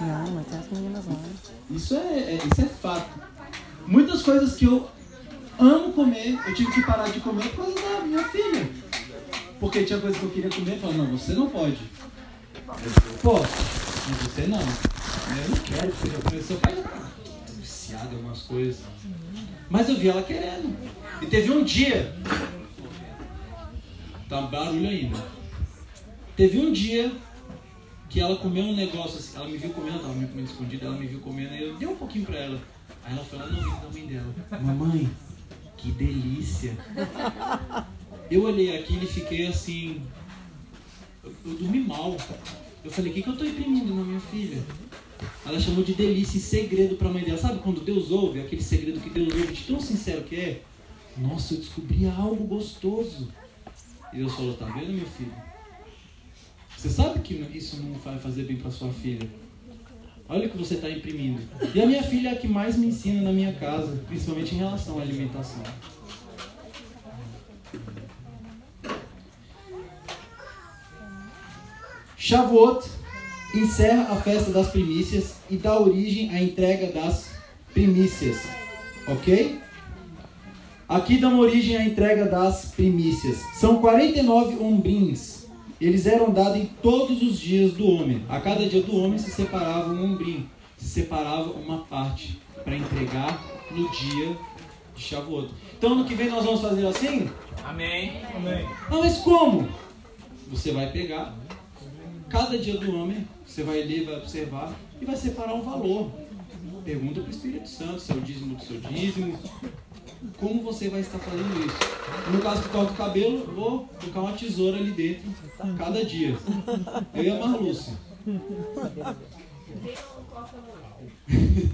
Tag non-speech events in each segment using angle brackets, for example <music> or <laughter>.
Não, mas tem as meninas lá. Isso é, é- isso é fato. Muitas coisas que eu amo comer, eu tive que parar de comer por causa da minha filha. Porque tinha coisa que eu queria comer e falava, não, você não pode. Posso, mas você não. Eu não quero que você já. Seu pai já tá viciado em algumas coisas. Mas eu vi ela querendo. E teve um dia. Tá barulho ainda. Teve um dia que ela comeu um negócio assim, ela me viu comendo, ela me comendo escondida, ela me viu comendo e eu dei um pouquinho pra ela. Aí ela foi lá no ouvido da mãe dela. Mamãe, que delícia. Eu olhei aquilo e fiquei assim. Eu, eu dormi mal. Eu falei, o que, que eu tô imprimindo na minha filha? Ela chamou de delícia e segredo pra mãe dela. Sabe quando Deus ouve, aquele segredo que Deus ouve, de tão sincero que é? Nossa, eu descobri algo gostoso. E Deus falou, tá vendo, meu filho? Você sabe que isso não vai fazer bem para sua filha. Olha o que você está imprimindo. E a minha filha é a que mais me ensina na minha casa, principalmente em relação à alimentação. Shavuot encerra a festa das primícias e dá origem à entrega das primícias. Ok? Aqui dá origem à entrega das primícias. São 49 ombrins. Eles eram dados em todos os dias do homem. A cada dia do homem se separava um ombrim. Se separava uma parte para entregar no dia de Shavuot. Então, ano que vem nós vamos fazer assim? Amém. Amém. Ah, mas como? Você vai pegar cada dia do homem, você vai ler, vai observar e vai separar um valor. Pergunta para o Espírito Santo, se é o dízimo do seu dízimo. Como você vai estar fazendo isso? No caso que corta o cabelo, vou colocar uma tesoura ali dentro cada dia. Eu e a Marlúcia. <laughs>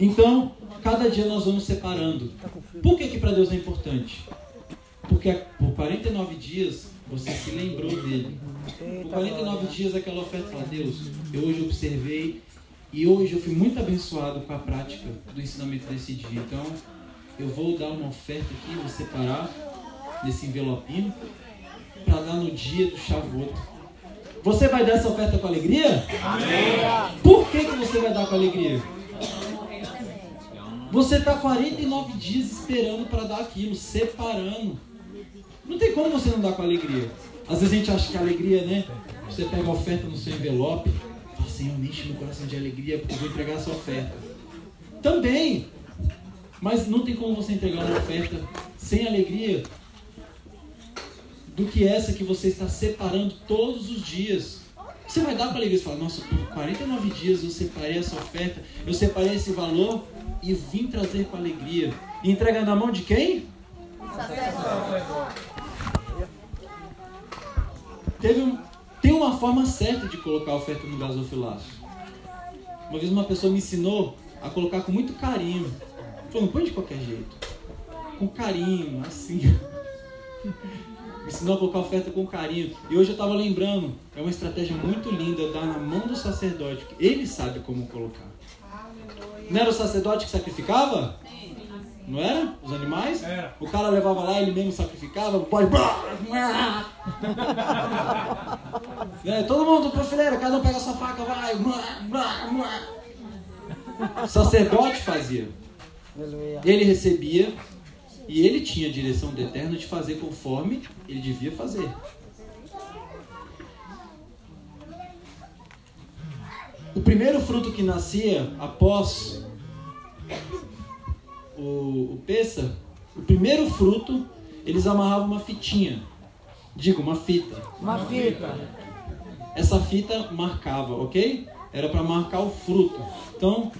Então, cada dia nós vamos separando. Por que, que para Deus é importante? Porque por 49 dias você se lembrou dele. Por 49 dias aquela oferta fala, Deus, eu hoje observei e hoje eu fui muito abençoado com a prática do ensinamento desse dia. Então, eu vou dar uma oferta aqui, vou separar nesse envelopinho para dar no dia do Shavuot. Você vai dar essa oferta com alegria? Amém. Por que, que você vai dar com alegria? Você está 49 dias esperando para dar aquilo, separando. Não tem como você não dar com alegria. Às vezes a gente acha que a alegria, né? Você pega a oferta no seu envelope, Senhor, enche meu coração de alegria porque eu vou entregar essa oferta. Também. Mas não tem como você entregar uma oferta sem alegria do que essa que você está separando todos os dias. Você vai dar para a alegria e falar, nossa, por 49 dias eu separei essa oferta, eu separei esse valor e vim trazer com alegria. E entrega na mão de quem? Teve um, tem uma forma certa de colocar a oferta no gasofilaço. Uma vez uma pessoa me ensinou a colocar com muito carinho. Falou, não põe de qualquer jeito. Com carinho, assim. <laughs> Me ensinou a colocar a oferta com carinho. E hoje eu estava lembrando, é uma estratégia muito linda dar na mão do sacerdote. que Ele sabe como colocar. Não era o sacerdote que sacrificava? Não era? Os animais? Era. O cara levava lá, ele mesmo sacrificava, o <laughs> <laughs> É, todo mundo pra fileira, cada um pega sua faca, vai. O sacerdote fazia. Ele recebia e ele tinha a direção do Eterno de fazer conforme ele devia fazer. O primeiro fruto que nascia após o, o Pessa, o primeiro fruto, eles amarravam uma fitinha. Digo, uma fita. Uma fita. Essa fita marcava, ok? Era para marcar o fruto. Então,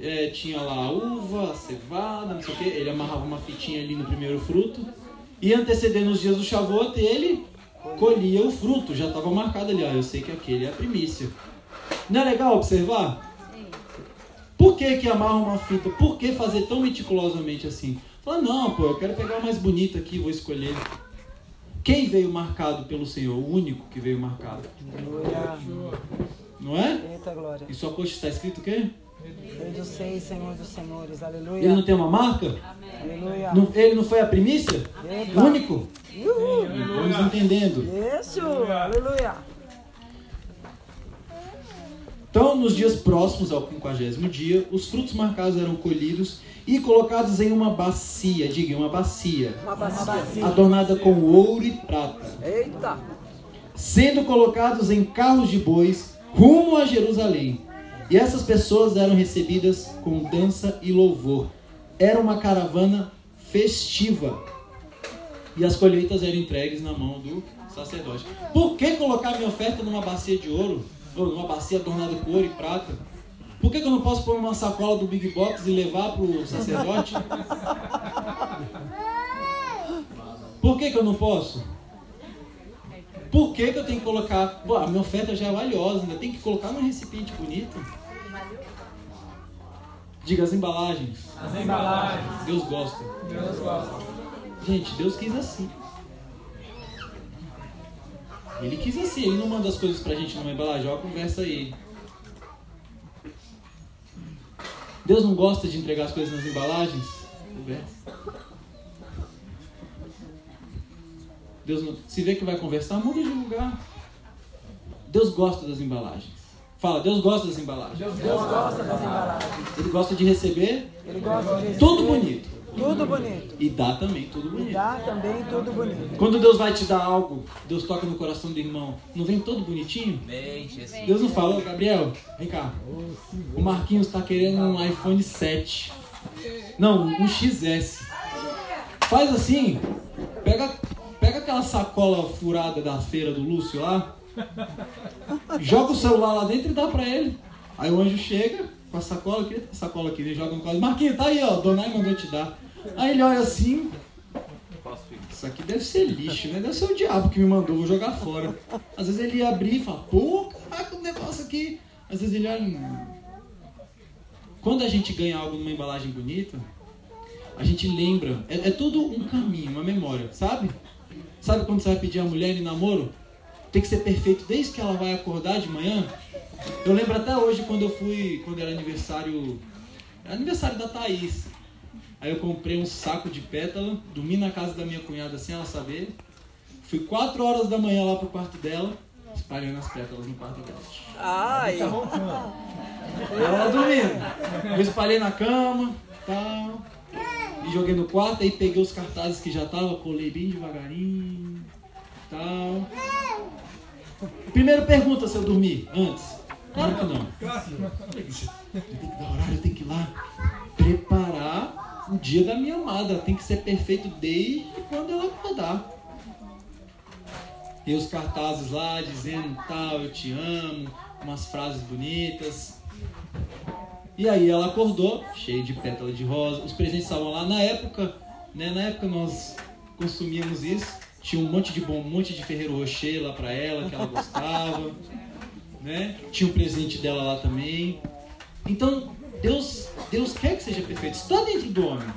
é, tinha lá a uva, a cevada, não sei o que. Ele amarrava uma fitinha ali no primeiro fruto. E antecedendo os dias do Shavuot, ele colhia o fruto. Já estava marcado ali, ó, eu sei que aquele é a primícia. Não é legal observar? Por que que amarra uma fita? Por que fazer tão meticulosamente assim? Fala, não, pô, eu quero pegar o mais bonito aqui, vou escolher. Quem veio marcado pelo Senhor? O único que veio marcado. Aleluia. Não é? Eita glória. Em sua coxa está escrito o quê? Rei dos seis, Senhor dos senhores. Ele não Aleluia. tem uma marca? Aleluia. Não- ele não foi a primícia? O único? Uhul. Vamos entendendo. Isso. Aleluia. Então, nos dias próximos ao quinquagésimo dia, os frutos marcados eram colhidos e colocados em uma bacia, diga, uma bacia, Uma bacia. adornada com ouro e prata, Eita. sendo colocados em carros de bois rumo a Jerusalém. E essas pessoas eram recebidas com dança e louvor. Era uma caravana festiva. E as colheitas eram entregues na mão do sacerdote. Por que colocar minha oferta numa bacia de ouro? Ou numa bacia adornada com ouro e prata? Por que, que eu não posso pôr numa sacola do Big Box e levar para o sacerdote? Por que, que eu não posso? Por que, que eu tenho que colocar. Pô, a minha oferta já é valiosa, ainda tem que colocar num recipiente bonito? Diga as embalagens. As embalagens. Deus gosta. Deus gosta. Gente, Deus quis assim. Ele quis assim, ele não manda as coisas pra gente numa embalagem, ó, conversa aí. Deus não gosta de entregar as coisas nas embalagens? Deus não, se vê que vai conversar, muda de lugar. Deus gosta das embalagens. Fala, Deus gosta das embalagens. Deus Deus gosta. das embalagens. Ele gosta de receber Ele gosta de tudo receber bonito. Tudo bonito. E dá também tudo E bonito. dá também tudo bonito. Quando Deus vai te dar algo, Deus toca no coração do irmão, não vem todo bonitinho? Vem, Jesus. Deus não fala, "Ô, Gabriel, vem cá. O Marquinhos tá querendo um iPhone 7. Não, um XS. Faz assim, pega, pega aquela sacola furada da feira do Lúcio lá, joga o celular lá dentro e dá pra ele. Aí o anjo chega com a sacola, eu queria ter a sacola aqui, ele joga no colo. Marquinhos, tá aí, ó, Donai mandou te dar. Aí ele olha assim, isso aqui deve ser lixo, né? Deve ser o diabo que me mandou, vou jogar fora. Às vezes ele ia abrir e fala, pô, caraca, o negócio aqui. Às vezes ele olha. "Hum." Quando a gente ganha algo numa embalagem bonita, a gente lembra. É, é tudo um caminho, uma memória, sabe? Sabe quando você vai pedir a mulher em namoro? Tem que ser perfeito desde que ela vai acordar de manhã. Eu lembro até hoje quando eu fui, quando era aniversário. Era aniversário da Thaís. Aí eu comprei um saco de pétala, dormi na casa da minha cunhada sem ela saber. Fui 4 horas da manhã lá pro quarto dela, espalhando as pétalas no quarto dela. Ai. Ela dormindo. Eu espalhei na cama, tal. E joguei no quarto, aí peguei os cartazes que já tava, colei bem devagarinho, tal. Primeiro pergunta se eu dormi antes. Claro que não. Eu tenho que dar horário, eu tenho que ir lá preparar o dia da minha amada. Tem que ser perfeito desde quando ela acordar. E os cartazes lá dizendo tal, eu te amo, umas frases bonitas. E aí ela acordou, cheia de pétala de rosa. Os presentes estavam lá na época, né? Na época nós consumíamos isso. Tinha um monte de bom, um monte de Ferreiro Rocher lá pra ela, que ela gostava, <laughs> né? Tinha um presente dela lá também. Então, Deus, Deus quer que seja perfeito. Está dentro do homem.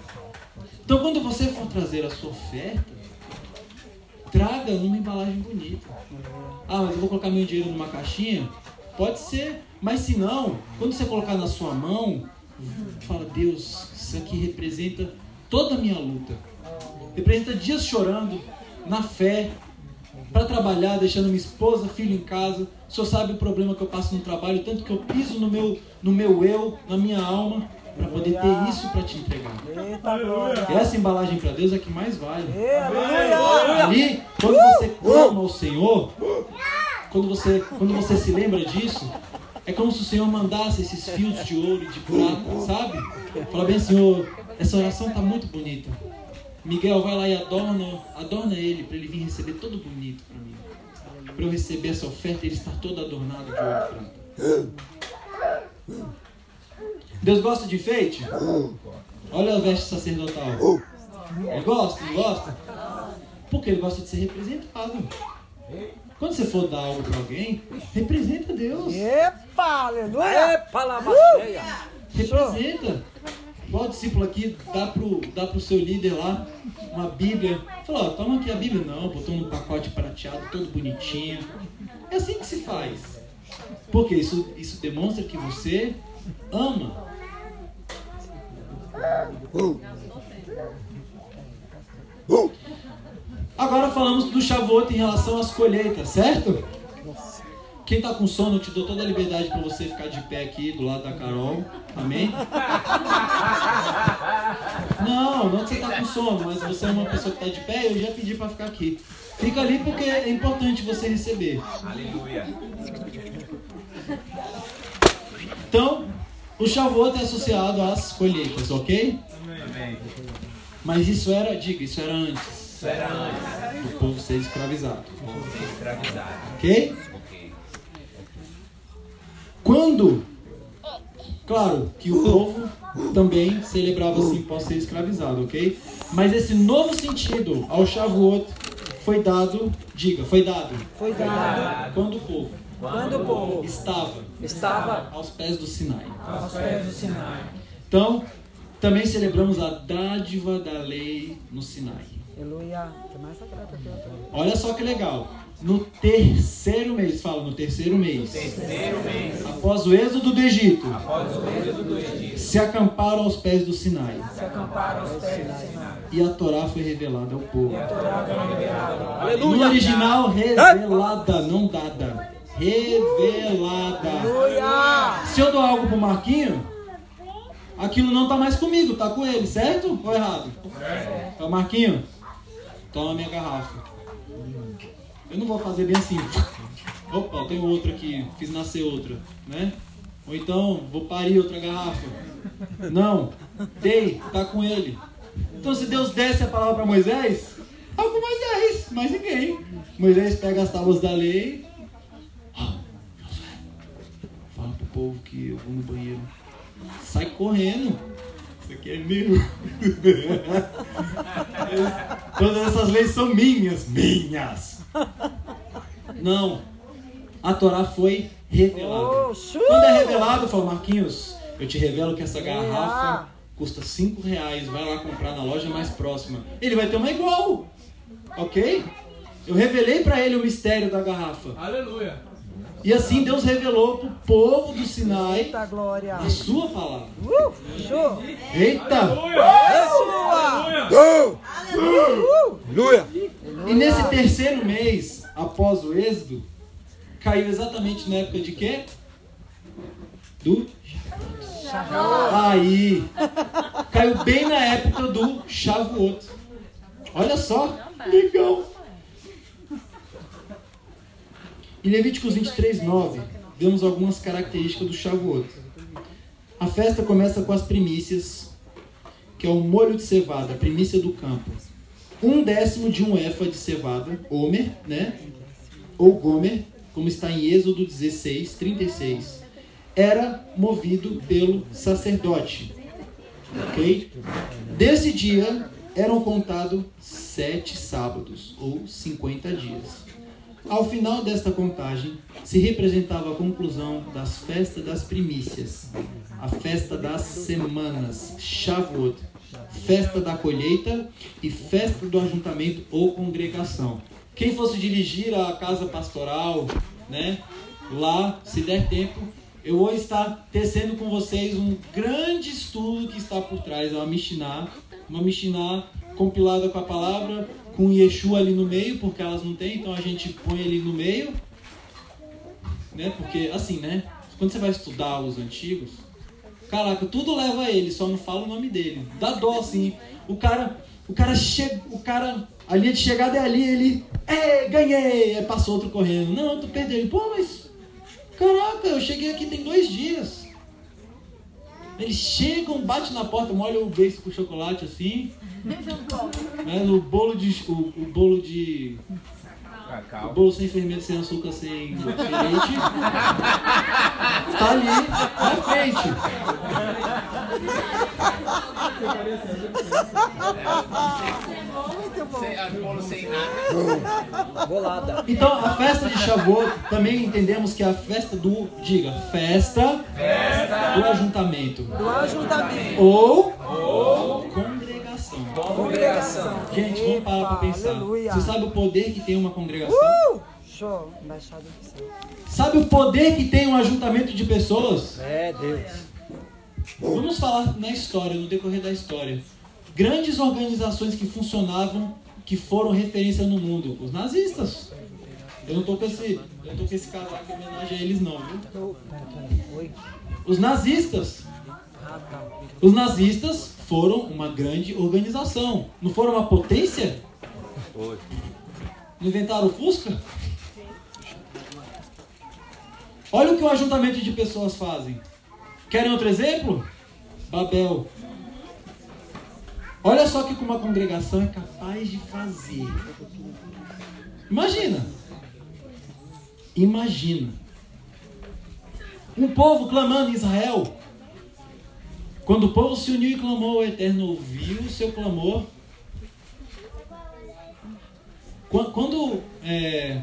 Então, quando você for trazer a sua oferta, traga numa embalagem bonita. Ah, mas eu vou colocar meu dinheiro numa caixinha? Pode ser, mas se não, quando você colocar na sua mão, fala, Deus, isso aqui representa toda a minha luta. Representa dias chorando, na fé, para trabalhar, deixando minha esposa, filho em casa. O senhor sabe o problema que eu passo no trabalho, tanto que eu piso no meu, no meu eu, na minha alma, para poder ter isso para te entregar. Eita glória. Essa embalagem para Deus é que mais vale. Ali, quando você clama ao Senhor, quando você, quando você se lembra disso, é como se o Senhor mandasse esses fios de ouro e de prata, sabe? Fala bem, Senhor, essa oração tá muito bonita. Miguel, vai lá e adorna, adorna ele para ele vir receber todo bonito para mim. Para eu receber essa oferta e ele estar todo adornado de ouro e prata. Deus gosta de enfeite? Olha a veste sacerdotal. Ele gosta? Não gosta? Porque ele gosta de ser representado. Quando você for dar algo para alguém, representa Deus. Epa, aleluia. Epa, lamacheia. Representa. Igual o discípulo aqui dá pro, dá pro seu líder lá uma Bíblia. Fala, toma aqui a Bíblia. Não, botou num pacote prateado, todo bonitinho. É assim que se faz. Porque isso, isso demonstra que você ama. Agora falamos do Shavuot em relação às colheitas, certo? Quem tá com sono, eu te dou toda a liberdade para você ficar de pé aqui do lado da Carol. Amém? Não, não que você tá com sono, mas você é uma pessoa que tá de pé, eu já pedi para ficar aqui. Fica ali porque é importante você receber. Aleluia. Então, o Shavuot é associado às colheitas, ok? Amém. Mas isso era, diga, isso era antes Isso era antes do povo ser escravizado, de ser escravizado. ok? Quando, claro, que o povo também celebrava assim pós ser escravizado, ok? Mas esse novo sentido ao Shavuot foi dado, diga, foi dado Foi dado quando o povo quando o povo estava Estava aos pés do Sinai. aos pés do Sinai. Então, também celebramos a dádiva da lei no Sinai. Aleluia. Olha só que legal. No terceiro mês, fala no terceiro mês, Terceiro mês após o êxodo do Egito, após o êxodo do Egito. se acamparam aos pés do Sinai. Se acamparam aos pés do Sinai. E a Torá foi revelada ao povo. No Aleluia. original, revelada, não dada. Revelada. Aleluia. Se eu dou algo pro Marquinho, aquilo não tá mais comigo, tá com ele, certo ou errado? Então, Marquinho, toma minha garrafa. Eu não vou fazer bem assim. Opa, tem outra aqui, fiz nascer outra, né? Ou então, vou parir outra garrafa. Não, dei, tá com ele. Então, se Deus desse a palavra para Moisés, tá com Moisés, mais ninguém. Moisés pega as tábuas da lei. Ah, Fala pro povo que eu vou no banheiro. Sai correndo. Isso aqui é meu. <laughs> Todas essas leis são minhas. Minhas. <laughs> Não. A Torá foi revelada. Oh. Quando é revelado, fala Marquinhos, eu te revelo que essa garrafa custa 5 reais. Vai lá comprar na loja mais próxima. Ele vai ter uma igual. Ok? Eu revelei para ele o mistério da garrafa. Aleluia. E assim Deus revelou para o povo do Sinai Eita glória. a sua palavra. Uh, show. Eita! Aleluia. E nesse terceiro mês, após o êxodo, caiu exatamente na época de quê? Do Aí, caiu bem na época do Shavuot. Olha só, legal. Em Levíticos 23, 9, vemos algumas características do Shavuot. A festa começa com as primícias, que é o molho de cevada, a primícia do campo. Um décimo de um efa de cevada, Homer, né? Ou Gomer, como está em Êxodo 16, 36. Era movido pelo sacerdote. Ok? Desse dia eram contados sete sábados, ou 50 dias. Ao final desta contagem, se representava a conclusão das festas das primícias, a festa das semanas, Shavuot, festa da colheita e festa do ajuntamento ou congregação. Quem fosse dirigir a casa pastoral, né, lá, se der tempo, eu vou estar tecendo com vocês um grande estudo que está por trás, é uma Mishnah, uma Mishnah compilada com a palavra, com Yeshua ali no meio, porque elas não têm, então a gente põe ele no meio, né? Porque assim, né? Quando você vai estudar os antigos, caraca, tudo leva a ele, só não fala o nome dele. Dá dó assim. O cara, o cara chega, o cara, a linha de chegada é ali, ele, é, ganhei, aí passou outro correndo. Não, tu perdeu. Pô, mas caraca, eu cheguei aqui tem dois dias. Eles chegam, bate na porta, molha o beijo com chocolate assim. <laughs> Né, no bolo de. O, o bolo de. O Cacau. bolo sem fermento, sem açúcar, sem, sem leite. Tá ali na frente. Sem, a bolo sem nada. Bolada. Então, a festa de Shavuot também entendemos que é a festa do. Diga, festa, do ajuntamento. Do ajuntamento. Ou, congregação. Congregação. Gente, vamos parar pra Epa, pensar. aleluia. Você sabe o poder que tem uma congregação? Uh, show. Embaixada do céu. Sabe o poder que tem um ajuntamento de pessoas? É Deus. Vamos falar na história, no decorrer da história. Grandes organizações que funcionavam, que foram referência no mundo. Os nazistas. Eu não tô com esse, eu tô com esse casaco em homenagem a eles não, viu? Os nazistas. Ah, tá. Os nazistas foram uma grande organização. Não foram uma potência? Foi. Não inventaram o Fusca? Olha o que o ajuntamento de pessoas fazem. Querem outro exemplo? Babel. Olha só o que uma congregação é capaz de fazer. Imagina. Imagina. Um povo clamando em Israel. Quando o povo se uniu e clamou, o Eterno ouviu o seu clamor Quan- Quando é,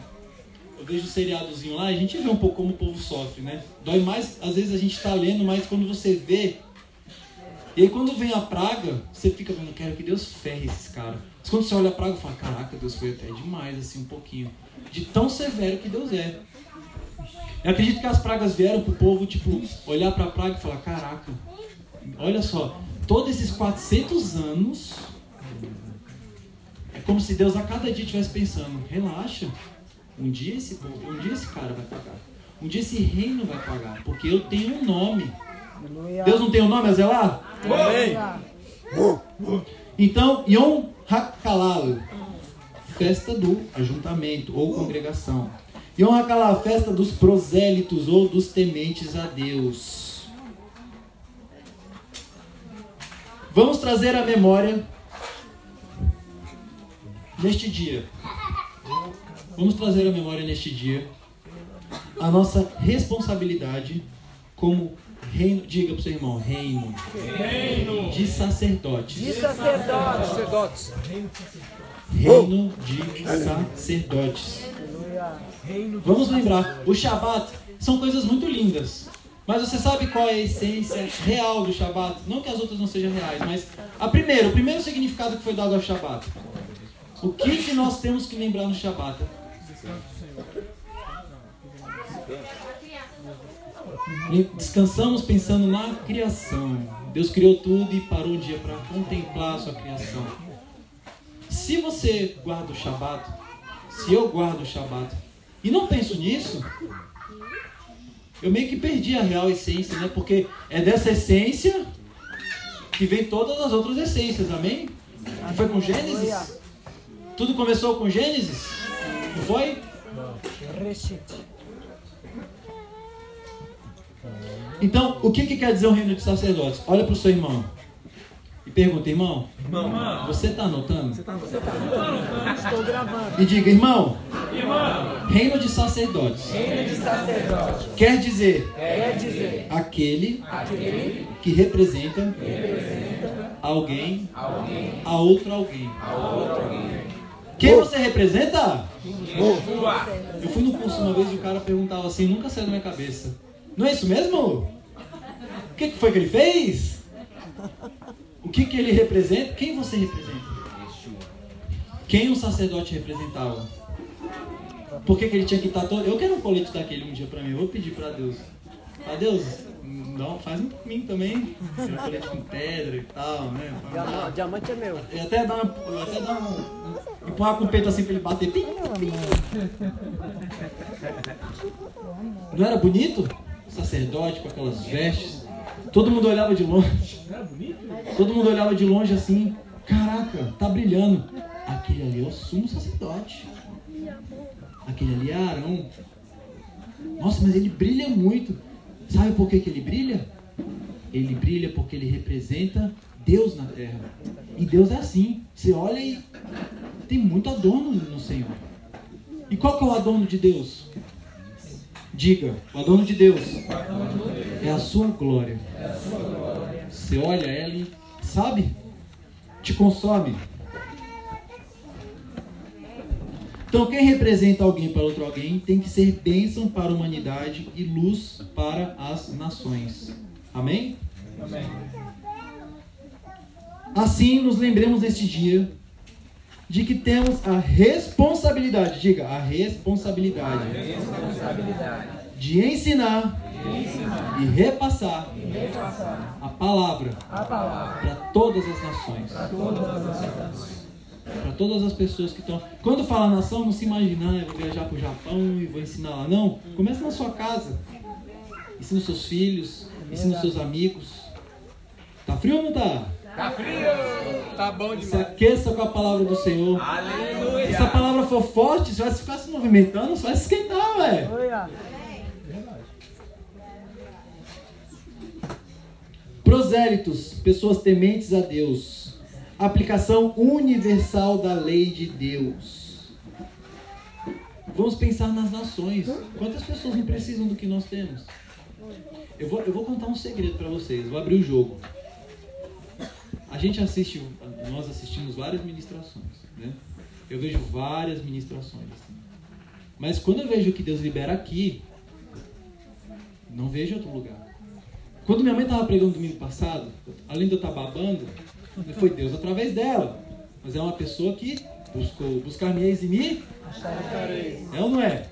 eu vejo o seriadozinho lá, a gente vê um pouco como o povo sofre, né? Dói mais, às vezes a gente tá lendo, mas quando você vê. E aí quando vem a praga, você fica vendo, quero que Deus ferre esses caras. Mas quando você olha a praga, fala, caraca, Deus foi até demais, assim, um pouquinho. De tão severo que Deus é. Eu acredito que as pragas vieram pro povo, tipo, olhar pra praga e falar, caraca, olha só, todos esses 400 anos é como se Deus a cada dia estivesse pensando, relaxa, um dia esse um dia esse cara vai pagar. Um dia esse reino vai pagar, porque eu tenho um nome. Aleluia. Deus não tem um nome a zelar? Aleluia. Então, Yom HaKalal, festa do ajuntamento ou congregação. Yom HaKalal, festa dos prosélitos ou dos tementes a Deus. Vamos trazer à memória neste dia. Vamos trazer à memória neste dia a nossa responsabilidade como reino, diga para o seu irmão, reino, de sacerdotes. De sacerdote. Sacerdotes. Reino de sacerdotes. Vamos lembrar, o Shabat são coisas muito lindas. Mas você sabe qual é a essência real do Shabat? Não que as outras não sejam reais, mas a primeira, o primeiro significado que foi dado ao Shabat. O que, que nós temos que lembrar no Shabat? Descansamos pensando na criação. Deus criou tudo e parou um dia para contemplar a sua criação. Se você guarda o Shabat, se eu guardo o Shabat e não penso nisso, eu meio que perdi a real essência, né? Porque é dessa essência que vem todas as outras essências, amém? Não foi com Gênesis? Tudo começou com Gênesis? Não foi? Então, o que, que quer dizer o reino de sacerdotes? Olha para o seu irmão e pergunta, irmão, você está anotando? Estou gravando. E diga, irmão, reino de sacerdotes Reino de sacerdote. quer dizer Quer dizer, aquele aquele que representa alguém a outro alguém. Quem você representa? Eu fui no curso uma vez e o cara perguntava assim, nunca saiu da minha cabeça. Não é isso mesmo? O que, que foi que ele fez? O que, que ele representa? Quem você representa? Quem o sacerdote representava? Por que, que ele tinha que estar todo. Eu quero um colete daquele um dia pra mim. Eu vou pedir pra Deus. Ah, Deus, não, faz um pra mim também. Um colete com pedra e tal, né? diamante, diamante é meu. Eu até dar uma. Até dar um. Empurrar com o peito assim pra ele bater. Pim, pim. Não era bonito? Sacerdote com aquelas vestes. Todo mundo olhava de longe. Todo mundo olhava de longe assim. Caraca, tá brilhando. Aquele ali é o sumo sacerdote. Aquele ali é Arão. Nossa, mas ele brilha muito. Sabe por que, que ele brilha? Ele brilha porque ele representa Deus na terra. E Deus é assim. Você olha e tem muito adorno no Senhor. E qual que é o adorno de Deus? Diga, o adorno de Deus é a sua glória. Você olha ela e sabe? Te consome. Então, quem representa alguém para outro alguém tem que ser bênção para a humanidade e luz para as nações. Amém? Assim, nos lembremos neste dia de que temos a responsabilidade, diga, a responsabilidade, de ensinar, e repassar, a palavra A palavra. para todas as nações. Para todas as pessoas que estão. Quando fala nação, não se imagina, ah, eu vou viajar para o Japão e vou ensinar lá. Não. Começa na sua casa. Ensina os seus filhos, ensina os seus amigos. Tá frio ou não tá? Tá frio! Tá bom Se demais. aqueça com a palavra do Senhor. Se Aleluia! essa palavra for forte, você vai ficar se movimentando, você vai se esquentar, velho. Aleluia. Prosélitos, pessoas tementes a Deus. Aplicação universal da lei de Deus. Vamos pensar nas nações. Quantas pessoas não precisam do que nós temos? Eu vou, eu vou contar um segredo para vocês. Vou abrir o jogo. A gente assiste, nós assistimos várias ministrações, né? Eu vejo várias ministrações. assim. Mas quando eu vejo o que Deus libera aqui, não vejo outro lugar. Quando minha mãe estava pregando domingo passado, além de eu estar babando, foi Deus através dela. Mas é uma pessoa que buscou buscar me eis e me. É ou não é?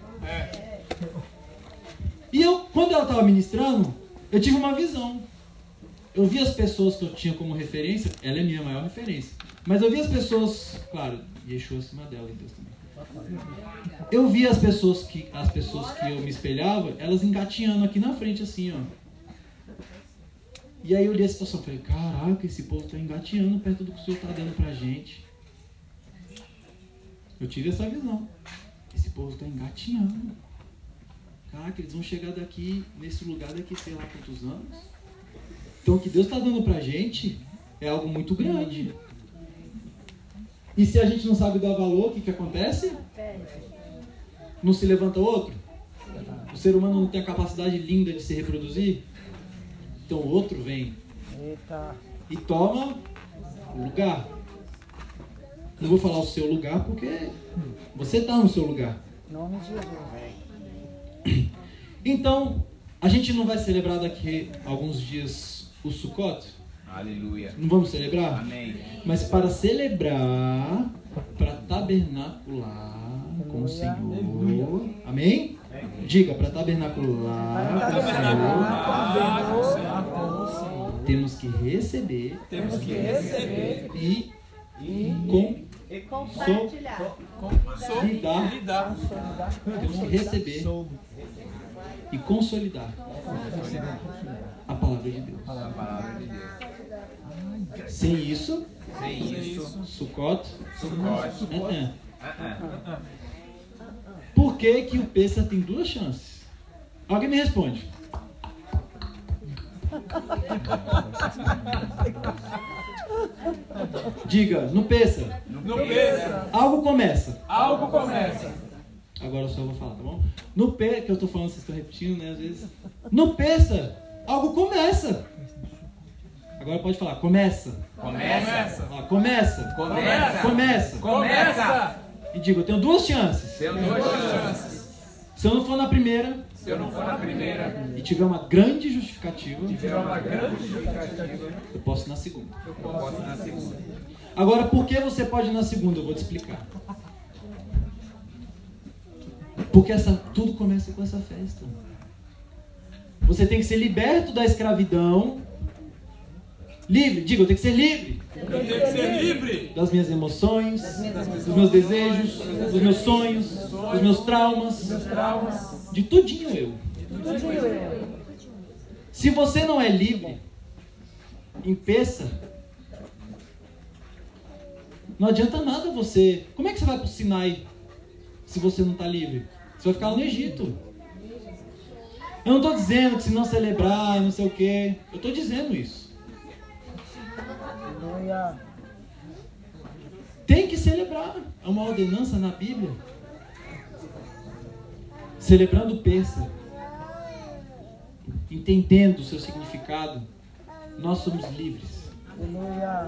E eu, quando ela estava ministrando, eu tive uma visão. Eu vi as pessoas que eu tinha como referência, ela é minha maior referência. Mas eu vi as pessoas, claro, Yeshua acima dela e Deus também. Eu vi as pessoas que as pessoas que eu me espelhava, elas engatinhando aqui na frente assim, ó. E aí eu olhei a situação falei, caraca, esse povo tá engateando perto do que o Senhor tá dando pra gente. Eu tive essa visão. Esse povo tá engateando. Caraca, eles vão chegar daqui, nesse lugar daqui, sei lá quantos anos. Então o que Deus tá dando pra gente é algo muito grande. E se a gente não sabe dar valor, o que, que acontece? Não se levanta outro? O ser humano não tem a capacidade linda de se reproduzir? Então outro vem e toma o lugar. Não vou falar o seu lugar porque você está no seu lugar. Nome de Jesus. Então, a gente não vai celebrar daqui a alguns dias o Sukkot? Aleluia! Não vamos celebrar? Amém! Mas para celebrar, para tabernacular com o Senhor. Amém? Diga, para tabernacular com o Senhor, temos que receber Temos que receber e com E compartilhar. lidar. lidar. Temos que receber e consolidar a palavra de Deus. A palavra de Deus. Sem isso, Sem isso, Sukkot. sucote. é, é. Por que, que o Pessa tem duas chances? Alguém me responde. Diga, no peso, algo começa. algo começa. Agora só eu vou falar, tá bom? No P, que eu tô falando, vocês estão repetindo, né? Às vezes. No Pessa, algo começa. Agora pode falar, começa. Começa. Fala, começa. Começa. Começa. Começa. E diga, eu tenho duas chances. Tenho duas chances. Se eu não for na primeira Se eu não for na primeira, e tiver uma grande justificativa, tiver uma grande justificativa, eu posso ir na segunda. eu posso ir na segunda. Agora, por que você pode ir na segunda? Eu vou te explicar. Porque essa, tudo começa com essa festa. Você tem que ser liberto da escravidão. Livre, diga, eu tenho que ser livre Eu tenho que ser livre das minhas emoções, dos meus desejos, dos meus sonhos, dos meus traumas, traumas. de tudinho eu. Se você não é livre, impeça. Não adianta nada você. Como é que você vai para o Sinai se você não está livre? Você vai ficar lá no Egito. Eu não estou dizendo que se não celebrar, não sei o quê. Eu estou dizendo isso. Tem que celebrar. É uma ordenança na Bíblia. Celebrando Pêssego. Entendendo o seu significado. Nós somos livres.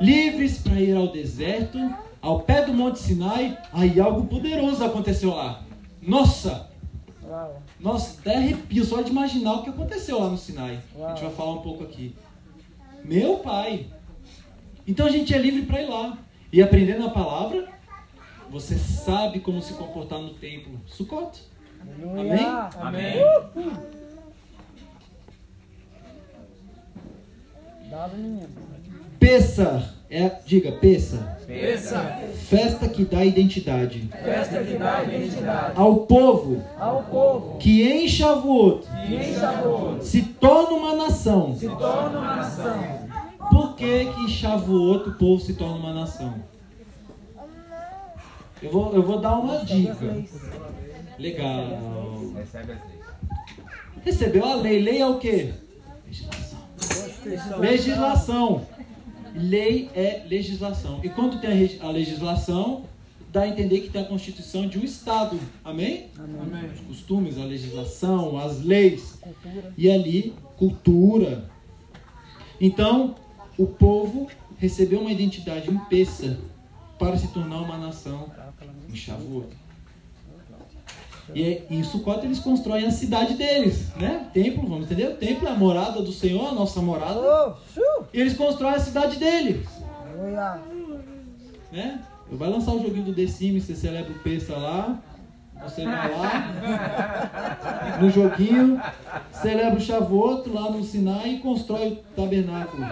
Livres para ir ao deserto, ao pé do Monte Sinai, aí algo poderoso aconteceu lá. Nossa, Uau. nossa, até arrepio só de imaginar o que aconteceu lá no Sinai. A gente vai falar um pouco aqui. Meu pai. Então a gente é livre para ir lá. E aprendendo a palavra, você sabe como se comportar no templo. Sukkot. Aleluia. Amém. Dado menino. Peça. É, diga, peça. Peça. Festa que dá identidade Festa que dá identidade ao povo ao povo que em Shavuot que em Shavuot se torna uma nação. se torna uma nação. Por que que em Shavuot o povo se torna uma nação? Eu vou, eu vou dar uma dica. Legal. Recebeu a lei. Lei é o quê? Legislação. Legislação. Lei é legislação. E quando tem a legislação, dá a entender que tem a constituição de um Estado. Amém? Amém. Os costumes, a legislação, as leis. E ali, cultura. Então, o povo recebeu uma identidade em peça para se tornar uma nação em Shavuot. E é isso quando eles constroem a cidade deles, né? Templo, vamos entender? O templo é a morada do Senhor, a nossa morada. E eles constroem a cidade deles, né? Eu vai lançar o joguinho do The Sims, você celebra o peça lá, você vai lá <laughs> no joguinho, celebra o Shavuot lá no Sinai e constrói o tabernáculo.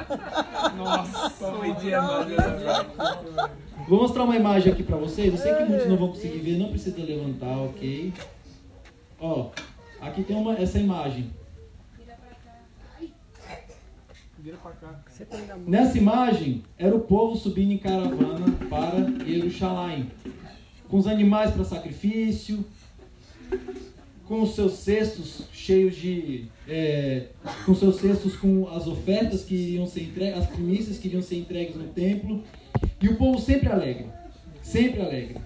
Foi dia, meu Deus. Vou mostrar uma imagem aqui pra vocês. Eu sei que muitos não vão conseguir ver, não precisa levantar, ok? Ó, aqui tem uma, essa imagem. Nessa imagem, era o povo subindo em caravana para Jerusalém. Com os animais para sacrifício, com os seus cestos cheios de. é, com seus cestos com as ofertas que iriam ser entregues, as primícias que iriam ser entregues no templo. E o povo sempre alegre. Sempre alegre.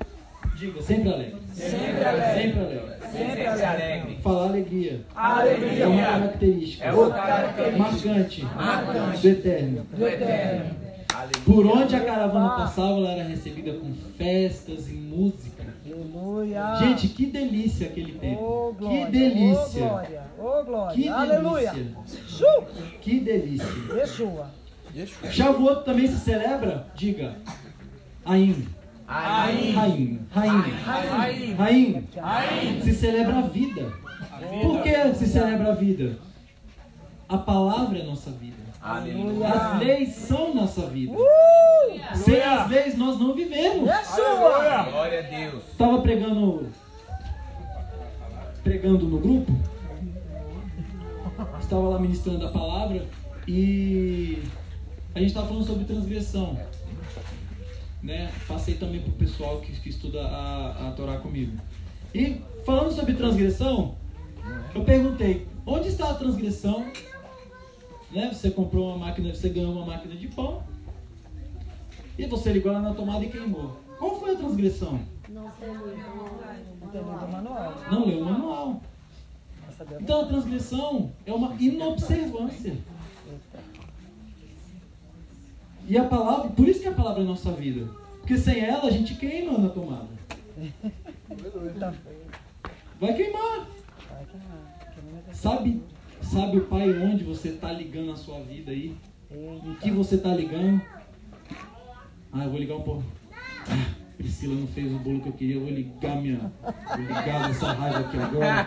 Diga, sempre alegre. Sempre alegre. Sempre alegre. Sempre alegre. Falar alegria. Alegria. É uma característica. É uma característica. marcante, Marcante. do eterno. Do eterno. Por onde a caravana passava, ela era recebida com festas e música. Aleluia. Gente, que delícia aquele tempo. Oh, glória. que delícia. Oh, glória. Oh, glória. Que Aleluia. delícia. Chu! Que delícia. Yeshua. Shavuot também se celebra? Diga. Aim. Aí. Raim. Raim. Raim. Se celebra a vida. Por que se celebra a vida? A palavra é nossa vida. Aleluia. As leis são nossa vida. Uh! Sem as leis nós não vivemos. Yeshua. Glória a Deus. Estava pregando pregando no grupo. Estava lá ministrando a palavra e a gente estava falando sobre transgressão. Né? Passei também para o pessoal que, que estuda a, a Torá comigo. E falando sobre transgressão, eu perguntei, onde está a transgressão? Né? Você comprou uma máquina, você ganhou uma máquina de pão e você ligou ela na tomada e queimou. Qual foi a transgressão? Não tem lido o manual. Não leu o manual. Então a transgressão é uma inobservância. E a palavra, por isso que a palavra é nossa vida. Porque sem ela a gente queima na tomada. Vai queimar. Sabe, sabe o pai onde você está ligando a sua vida aí? Em que você está ligando? Ah, eu vou ligar um pouco. Ah, Priscila não fez o bolo que eu queria, eu vou ligar minha. Vou ligar essa raiva aqui agora.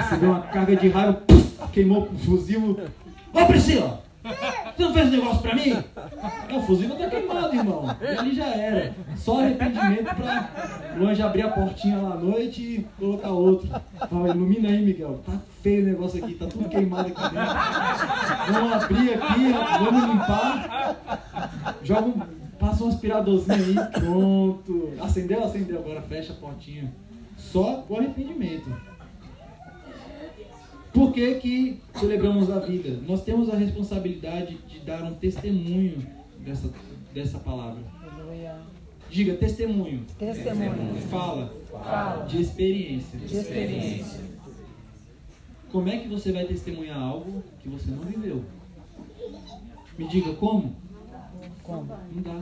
Recebeu uma carga de raiva, queimou o fusível. Ô Priscila! Você não fez negócio pra mim? É, o fusível tá queimado, irmão. E ali já era. Só arrependimento pra longe abrir a portinha lá à noite e colocar outro. Fala, ilumina aí, Miguel. Tá feio o negócio aqui, tá tudo queimado aqui dentro. Vamos abrir aqui, vamos limpar. Joga um. Passa um aspiradorzinho aí, pronto. Acendeu? Acendeu. Agora fecha a portinha. Só o arrependimento. Por que, que celebramos a vida? Nós temos a responsabilidade de dar um testemunho dessa, dessa palavra. Diga testemunho. Testemunho. Fala Fala. de experiência. De experiência. Como é que você vai testemunhar algo que você não viveu? Me diga como? Como? Não dá.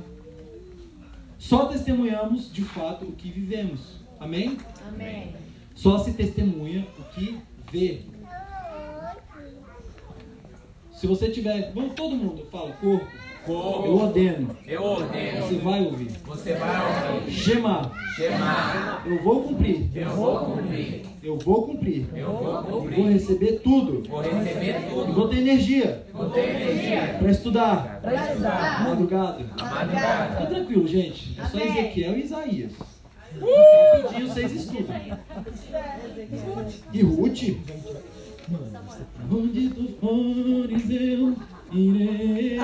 Só testemunhamos de fato o que vivemos. Amém? Amém. Só se testemunha o que vê. Se você tiver, vamos todo mundo, fala, corpo, Corpo. eu ordeno, Eu ordeno. você vai ouvir. Você vai ouvir. Shema, Chamar. eu vou cumprir. Eu vou cumprir. Eu vou cumprir. Eu vou Vou cumprir. receber tudo. Vou receber E tudo. vou ter energia Vou ter energia. para estudar. Para estudar. Madrugada. A madrugada. Fica tranquilo, gente. É só. Ezequiel e Isaías. Rapidinho vocês estudam. E Ruth? Onde tu fores eu irei.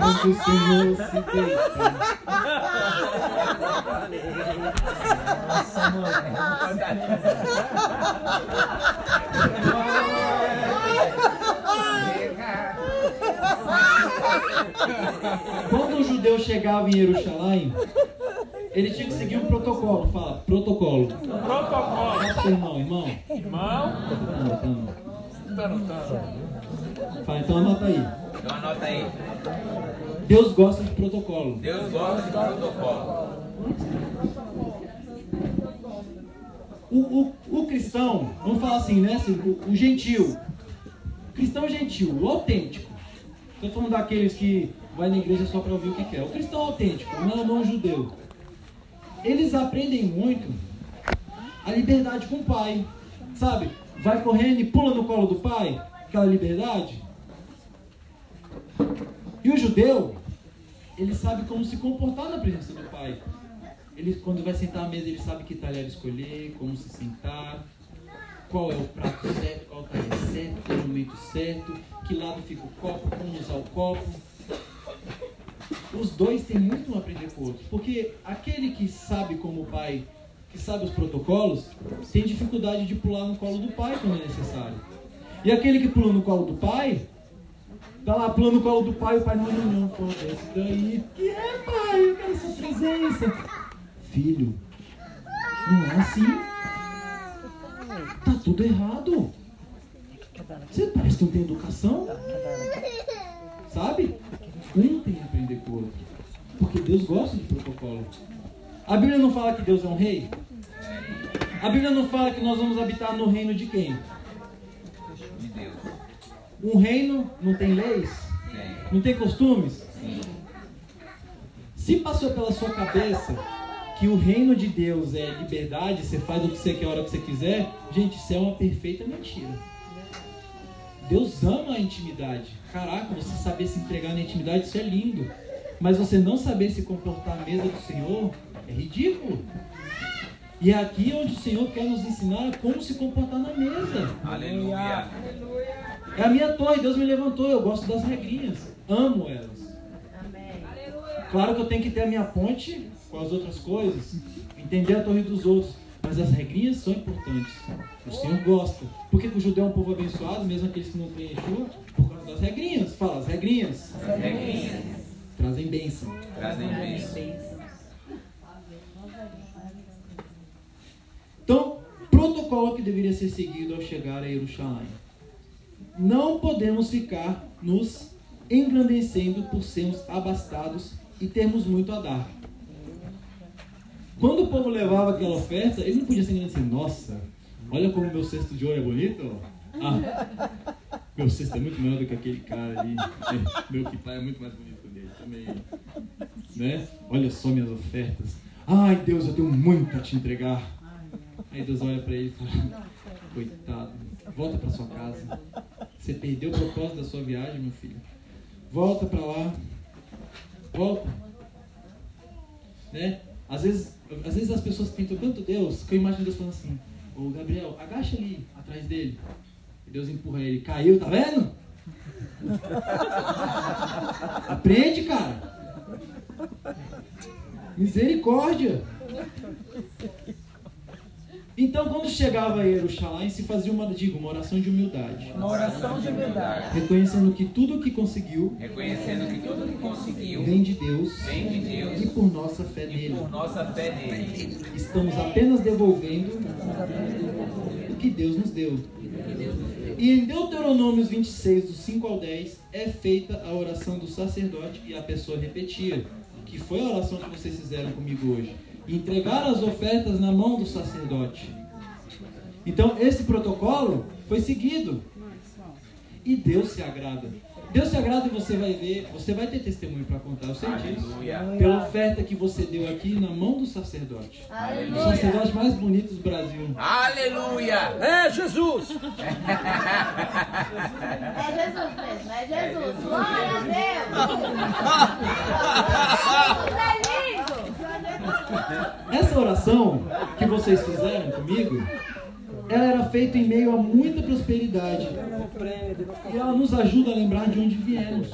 Onde o Senhor se deita. Quando um judeu chegava em Jerusalém, ele tinha que seguir um protocolo. Fala, protocolo. Protocolo. Fala pro seu irmão, irmão. Irmão, Tá anotando. tá anotando. Fala, então anota aí. Então anota aí. Deus gosta de protocolo. Deus gosta de protocolo. O, o, o cristão, vamos falar assim, né? Assim, o, o gentil. Cristão gentil, o autêntico. Estou falando daqueles que vai na igreja só para ouvir o que quer. O cristão autêntico, não, não o judeu. Eles aprendem muito a liberdade com o pai. Sabe? Vai correndo e pula no colo do pai. Aquela liberdade. E o judeu, ele sabe como se comportar na presença do pai. Ele, quando vai sentar à mesa, ele sabe que talher escolher, como se sentar, qual é o prato certo, qual talher certo, qual é o momento certo, que lado fica o copo, como usar o copo. Os dois têm muito a aprender com o outro. Porque aquele que sabe como o pai, que sabe os protocolos, tem dificuldade de pular no colo do pai quando é necessário. E aquele que pula no colo do pai, tá lá pulando no colo do pai, o pai não, não, não, pô, desce daí. Que é, pai? Eu quero sua presença. Filho, não é assim. Tá tudo errado. Você parece que não tem educação. Sabe? Um tem que aprender com o outro. Porque Deus gosta de protocolo. A Bíblia não fala que Deus é um rei? A Bíblia não fala que nós vamos habitar no reino de quem? De Deus. Um reino não tem leis? Tem. Não tem costumes? Sim. Se passou pela sua cabeça que o reino de Deus é liberdade, você faz o que você quer a hora que você quiser, gente, isso é uma perfeita mentira. Deus ama a intimidade. Caraca, você saber se entregar na intimidade, isso é lindo. Mas você não saber se comportar à mesa do Senhor é ridículo. E é aqui onde o Senhor quer nos ensinar como se comportar na mesa. Aleluia. É a minha torre, Deus me levantou, eu gosto das regrinhas, amo elas. Amém. Claro que eu tenho que ter a minha ponte com as outras coisas, entender a torre dos outros, mas as regrinhas são importantes. O Senhor gosta. Por que, que o judeu é um povo abençoado, mesmo aqueles que não têm Yeshua? Por causa das regrinhas. Fala, as regrinhas Regrinhas. trazem bênção. Trazem bênção. Então, protocolo que deveria ser seguido ao chegar a Jerusalém. Não podemos ficar nos engrandecendo por sermos abastados e termos muito a dar. Quando o povo levava aquela oferta, ele não podia se engrandecer. Nossa, olha como meu cesto de ouro é bonito. Ah, meu cesto é muito maior do que aquele cara ali. É, Meu quipai é muito mais bonito que dele também. Né? Olha só minhas ofertas. Ai, Deus, eu tenho muito a te entregar. Aí Deus olha pra ele e fala: Coitado, volta pra sua casa. Você perdeu o propósito da sua viagem, meu filho. Volta pra lá. Volta. Né? Às vezes, às vezes as pessoas tentam tanto Deus que eu imagino Deus falando assim: Ô Gabriel, agacha ali, atrás dele. E Deus empurra ele. Caiu, tá vendo? <laughs> Aprende, cara. Misericórdia. Então, quando chegava a Jerusalém, se fazia uma, digo, uma oração de humildade. Uma oração de humildade. Reconhecendo que tudo o que conseguiu Reconhecendo que tudo que conseguiu vem de Deus vem de Deus e por nossa fé e nele. por nossa fé nele. Estamos apenas devolvendo o que Deus nos deu. E em Deuteronômios 26, do 5 ao 10, é feita a oração do sacerdote e a pessoa repetia, que foi a oração que vocês fizeram comigo hoje. Entregar as ofertas na mão do sacerdote. Então, esse protocolo foi seguido. E Deus se agrada. Deus se agrada e você vai ver, você vai ter testemunho para contar, eu sei disso. Pela oferta que você deu aqui na mão do sacerdote. O Aleluia. sacerdote mais bonito do Brasil. Aleluia. É Jesus! <laughs> É Jesus mesmo, é Jesus. <laughs> Glória a Deus. Essa oração que vocês fizeram comigo, ela era feita em meio a muita prosperidade. E ela nos ajuda a lembrar de onde viemos.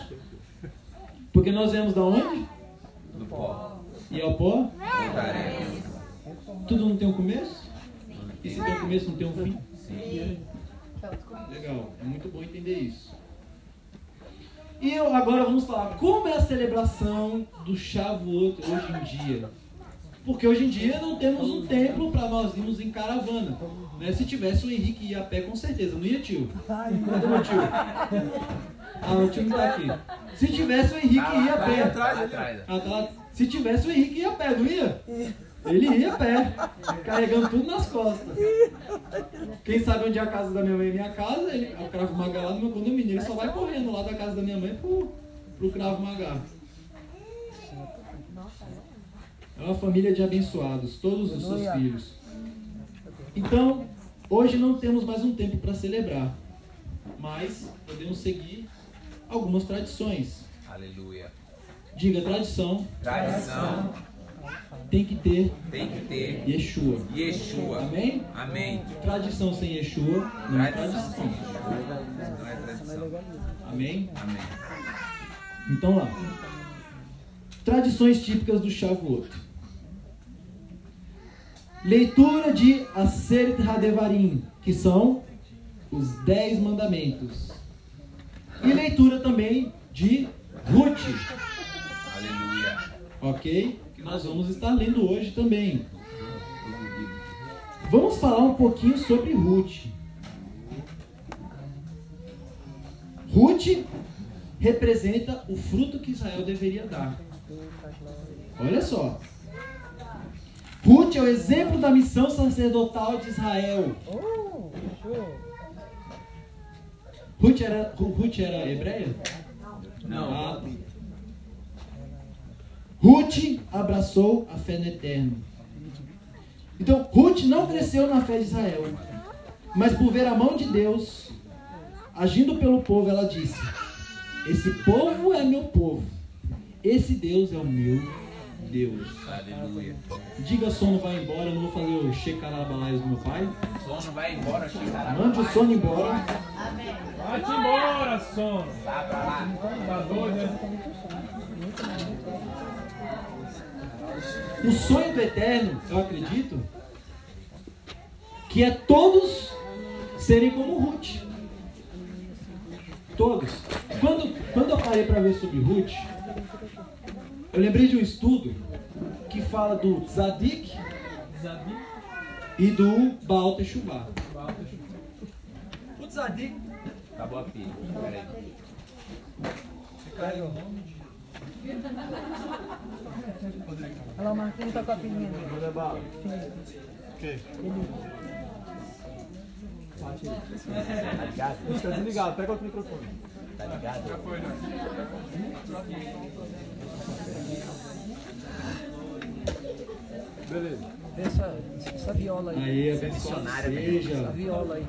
Porque nós viemos da onde? Do pó. E ao pó? Tudo não tem um começo? E se tem um começo, não tem um fim? Sim. Legal, é muito bom entender isso. E agora vamos falar como é a celebração do Shavuot hoje em dia. Porque hoje em dia não temos um templo para nós irmos em caravana. Né? Se tivesse o Henrique ia a pé, com certeza. Não ia, tio? Cadê meu tio? Ah, o tio não tá aqui. Se tivesse o Henrique ia a pé. Atrás. Se tivesse o Henrique ia a pé, não ia? Ele ia a pé, carregando tudo nas costas. Quem sabe onde é a casa da minha mãe e minha casa, ele, o Cravo Maga lá no meu condomínio, ele só vai correndo lá da casa da minha mãe pro, pro Cravo Maga. É uma família de abençoados, todos os seus filhos. Então, hoje não temos mais um tempo para celebrar, mas podemos seguir algumas tradições. Aleluia. Diga, tradição Tradição tem que ter tem que ter Yeshua. Yeshua. Amém? Amém. Tradição sem Yeshua não é Tradição. Não é tradição. Amém? Amém. Então lá. Tradições típicas do Shavuot. Leitura de Aseret Hadevarim, que são os Dez Mandamentos. E leitura também de Ruth, Aleluia. ok? Que nós vamos estar lendo hoje também. Vamos falar um pouquinho sobre Ruth. Ruth representa o fruto que Israel deveria dar. Olha só. Ruth é o exemplo da missão sacerdotal de Israel. Ruth era, Ruth era hebreia? Não. Ah, Ruth abraçou a fé no eterno. Então, Ruth não cresceu na fé de Israel, mas por ver a mão de Deus agindo pelo povo, ela disse: Esse povo é meu povo, esse Deus é o meu Deus. Aleluia. Diga sono vai embora, eu não vou fazer o Shekarabalais do meu pai. Sono vai embora. Mande o sono embora. Amém. Vai-te embora, sono. Vá pra lá. Tá doido, né? O sonho do eterno, eu acredito, que é todos serem como Ruth. Todos. Quando, quando eu parei para ver sobre Ruth, eu lembrei de um estudo que fala do Tzadik Zabi. e do Baal Teshuvah. O Tzadik. Acabou a pilha. Peraí. Olha lá, o Marquinhos tá com a pilinha. Está desligado, pega outro microfone. Tá ligado? Beleza. Essa, essa viola aí. Aí, abençoado Missionário, Essa seja. viola aí.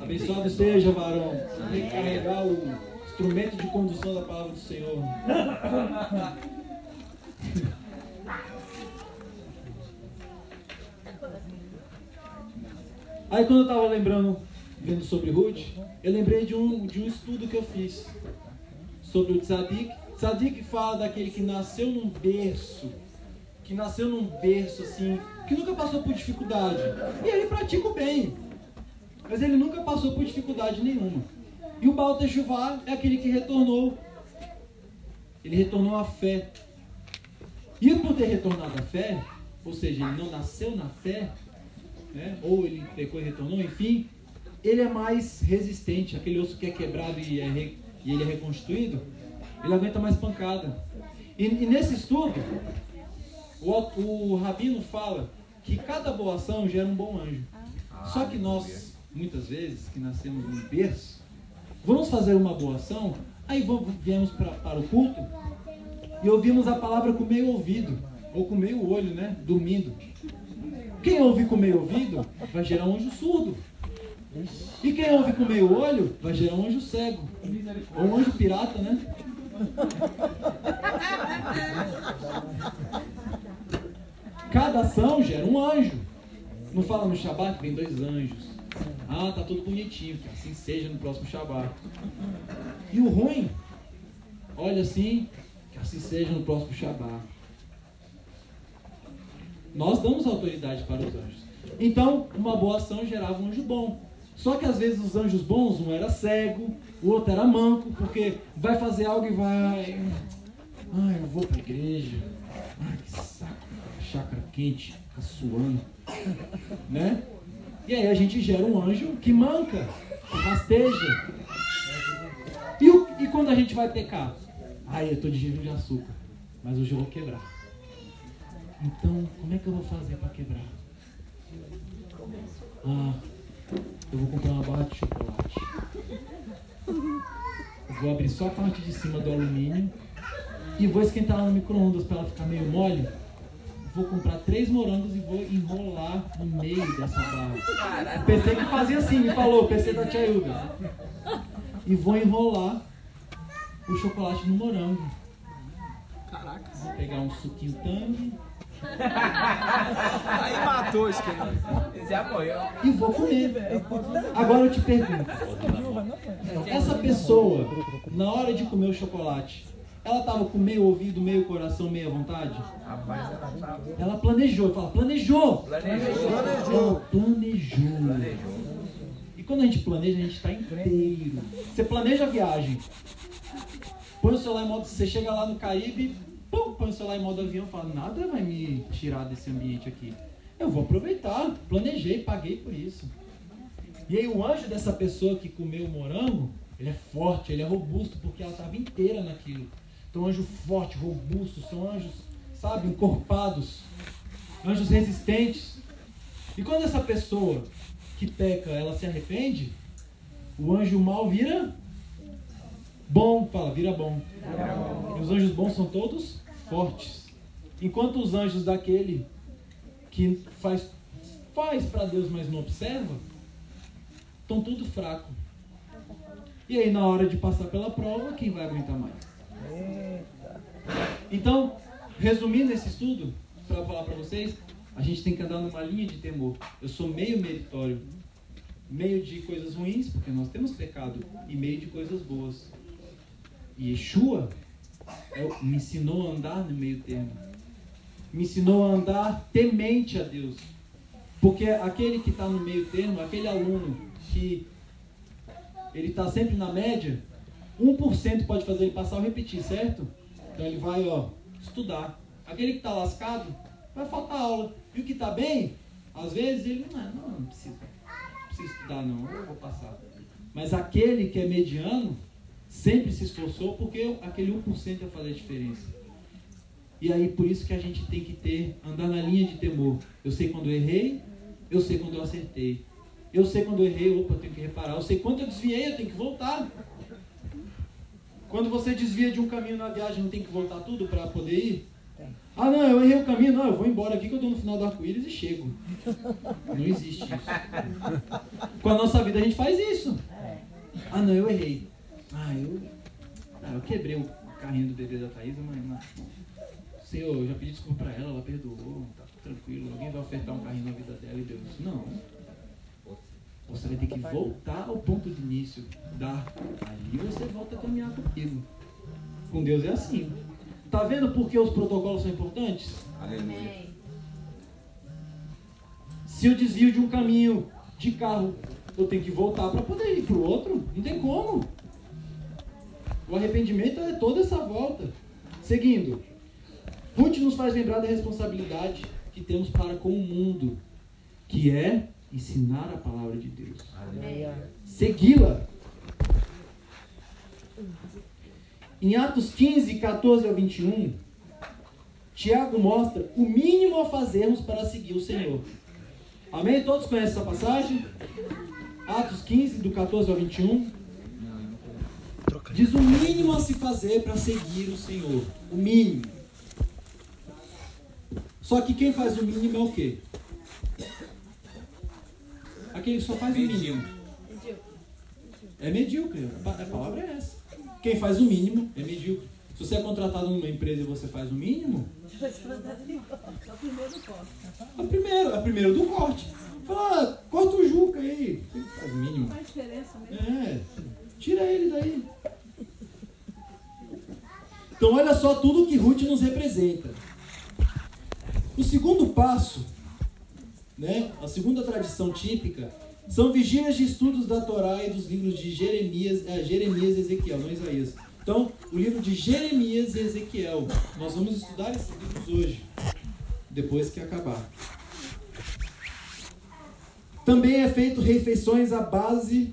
Abençoado seja, varão. Você tem que carregar o instrumento de condução da palavra do Senhor. <laughs> Aí quando eu estava lembrando, vendo sobre Ruth, eu lembrei de um, de um estudo que eu fiz sobre o Tzadik. Tzadik fala daquele que nasceu num berço, que nasceu num berço assim, que nunca passou por dificuldade. E ele pratica o bem. Mas ele nunca passou por dificuldade nenhuma. E o Baal Teshuvah é aquele que retornou. Ele retornou à fé. E por ter retornado à fé, ou seja, ele não nasceu na fé, né? ou ele pecou e retornou, enfim, ele é mais resistente. Aquele osso que é quebrado e, é re- e ele é reconstruído, ele aguenta mais pancada. E, e nesse estudo, o, o Rabino fala que cada boa ação gera um bom anjo. Só que nós, muitas vezes, que nascemos num berço, vamos fazer uma boa ação, Aí vo- viemos pra, para o culto e ouvimos a palavra com meio ouvido, ou com meio olho, né? Dormindo. Quem ouve com meio ouvido vai gerar um anjo surdo. E quem ouve com meio olho vai gerar um anjo cego. Ou um anjo pirata, né? Cada ação gera um anjo. Não fala no Shabat que vem dois anjos. Ah, tá tudo bonitinho, que assim seja no próximo Shabat. E o ruim, olha assim, que assim seja no próximo Shabat. Nós damos autoridade para os anjos. Então, uma boa ação gerava um anjo bom. Só que às vezes os anjos bons, um era cego, o outro era manco, porque vai fazer algo e vai. Ai, eu vou pra igreja. Ai, que saco. Chácara quente, tá suando. <laughs> Né? E aí a gente gera um anjo que manca, que rasteja. E, o- e quando a gente vai pecar? Ai, eu tô de jejum de açúcar, mas hoje eu vou quebrar. Então, como é que eu vou fazer para quebrar? Ah, eu vou comprar uma barra de chocolate. Eu vou abrir só a parte de cima do alumínio e vou esquentar ela no micro-ondas para ela ficar meio mole. Vou comprar três morangos e vou enrolar no meio dessa barra. O PC que fazia assim, me falou, PC da Tia Hilda. E vou enrolar o chocolate no morango. Caraca. Vou pegar um suquinho tangue <laughs> Aí matou o esquema. Esse apoio. e vou comer. Agora eu te pergunto, essa pessoa, na hora de comer o chocolate, ela estava com meio ouvido, meio coração, meia vontade? Rapaz, ela tá. Ela planejou, fala, planejou! Planejou. Ela planejou. Planejou. E quando a gente planeja, a gente está inteiro. Você planeja a viagem. Põe o celular em modo. Você chega lá no Caribe, pum, põe o celular em modo avião e fala, nada vai me tirar desse ambiente aqui. Eu vou aproveitar. Planejei, paguei por isso. E aí o anjo dessa pessoa que comeu o morango, ele é forte, ele é robusto, porque ela estava inteira naquilo. Então anjo forte, robusto, são anjos, sabe, encorpados, anjos resistentes. E quando essa pessoa que peca, ela se arrepende, o anjo mal vira bom, fala, vira bom. E os anjos bons são todos fortes. Enquanto os anjos daquele que faz faz para Deus, mas não observa, estão tudo fraco. E aí na hora de passar pela prova, quem vai aguentar mais? Então, resumindo esse estudo, para falar para vocês, a gente tem que andar numa linha de temor. Eu sou meio meritório, meio de coisas ruins, porque nós temos pecado, e meio de coisas boas. E Yeshua me ensinou a andar no meio termo. Me ensinou a andar temente a Deus. Porque aquele que está no meio termo, aquele aluno que ele está sempre na média, 1% pode fazer ele passar ou repetir, certo? Então ele vai, ó, estudar. Aquele que está lascado, vai faltar aula. E o que está bem, às vezes ele não, não, não precisa, não precisa estudar não, eu vou passar. Mas aquele que é mediano, sempre se esforçou porque aquele 1% ia fazer a diferença. E aí por isso que a gente tem que ter, andar na linha de temor. Eu sei quando eu errei, eu sei quando eu acertei. Eu sei quando eu errei, opa, eu tenho que reparar. Eu sei quando eu desviei, eu tenho que voltar. Quando você desvia de um caminho na viagem, não tem que voltar tudo para poder ir? Ah, não, eu errei o caminho. Não, eu vou embora aqui que eu dou no final do arco-íris e chego. Não existe isso. <laughs> Com a nossa vida a gente faz isso. Ah, não, eu errei. Ah, eu, ah, eu quebrei o carrinho do bebê da Thaís, mas, mas Senhor, eu já pedi desculpa pra ela, ela perdoou, tá tranquilo. Alguém vai ofertar um carrinho na vida dela e Deus, não. Você vai ter que voltar ao ponto de início, dar. Ali você volta a caminhar comigo. Com Deus é assim. Tá vendo por que os protocolos são importantes? Aleluia. Se eu desvio de um caminho de carro, eu tenho que voltar para poder ir para o outro. Não tem como. O arrependimento é toda essa volta. Seguindo, Ruth nos faz lembrar da responsabilidade que temos para com o mundo, que é ensinar a palavra de Deus, segui-la. Em Atos 15, 14 ao 21, Tiago mostra o mínimo a fazermos para seguir o Senhor. Amém? Todos conhecem essa passagem? Atos 15, do 14 ao 21. Diz o mínimo a se fazer para seguir o Senhor. O mínimo. Só que quem faz o mínimo é o quê? Aquele que só faz o mínimo. É medíocre. A pa- a palavra é essa. Quem faz o mínimo é medíocre. Se você é contratado numa empresa e você faz o mínimo, é o primeiro, é o primeiro do corte. Fala, ah, corta o Juca aí. Faz o mínimo? Faz diferença mesmo. É, tira ele daí. Então, olha só tudo que Ruth nos representa. O segundo passo, né, a segunda tradição típica, são vigílias de estudos da Torá e dos livros de Jeremias, é, Jeremias e Ezequiel, não Isaías. Então, o livro de Jeremias e Ezequiel. Nós vamos estudar esses livros hoje, depois que acabar. Também é feito refeições à base.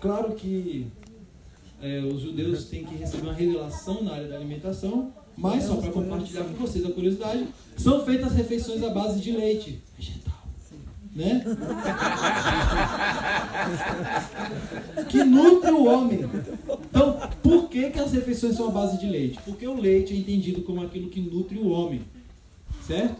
Claro que é, os judeus têm que receber uma revelação na área da alimentação, mas só para compartilhar com vocês a curiosidade, são feitas refeições à base de leite vegetal, né? <laughs> que nutre o homem. Então, por que, que as refeições são à base de leite? Porque o leite é entendido como aquilo que nutre o homem, certo?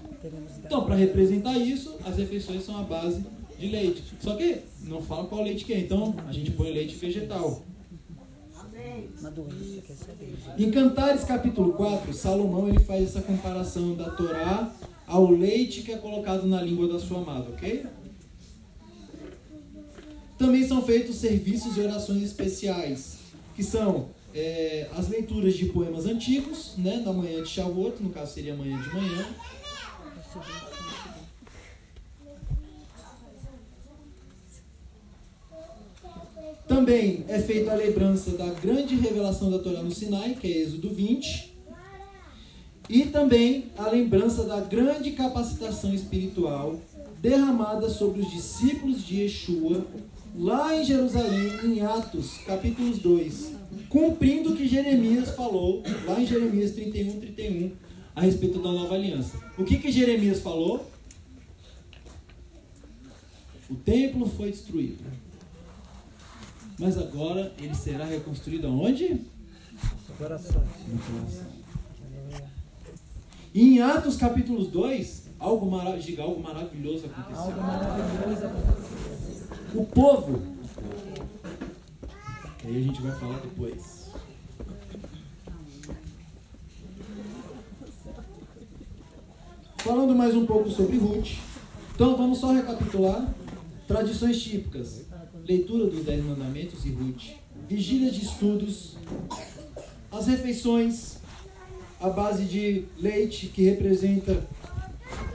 Então, para representar isso, as refeições são à base de leite. Só que não fala qual leite que é, então a gente põe leite vegetal. Uma doença, quer saber? Em Cantares capítulo 4, Salomão ele faz essa comparação da Torá ao leite que é colocado na língua da sua amada, ok? Também são feitos serviços e orações especiais, que são é, as leituras de poemas antigos, né, na manhã de Shavuot, no caso seria amanhã de manhã, Também é feita a lembrança da grande revelação da Torá no Sinai, que é Êxodo 20. E também a lembrança da grande capacitação espiritual derramada sobre os discípulos de Yeshua, lá em Jerusalém, em Atos, capítulos 2, cumprindo o que Jeremias falou, lá em Jeremias 31, 31, a respeito da nova aliança. O que, que Jeremias falou? O templo foi destruído. Mas agora ele será reconstruído aonde? Coração. No coração. E em Atos capítulo 2, algo, mara diga, algo maravilhoso aconteceu. Algo maravilhoso. O povo. Que aí a gente vai falar depois. Falando mais um pouco sobre Ruth. Então vamos só recapitular. Tradições típicas. Leitura dos Dez Mandamentos e Ruth. Vigília de estudos. As refeições à base de leite, que representa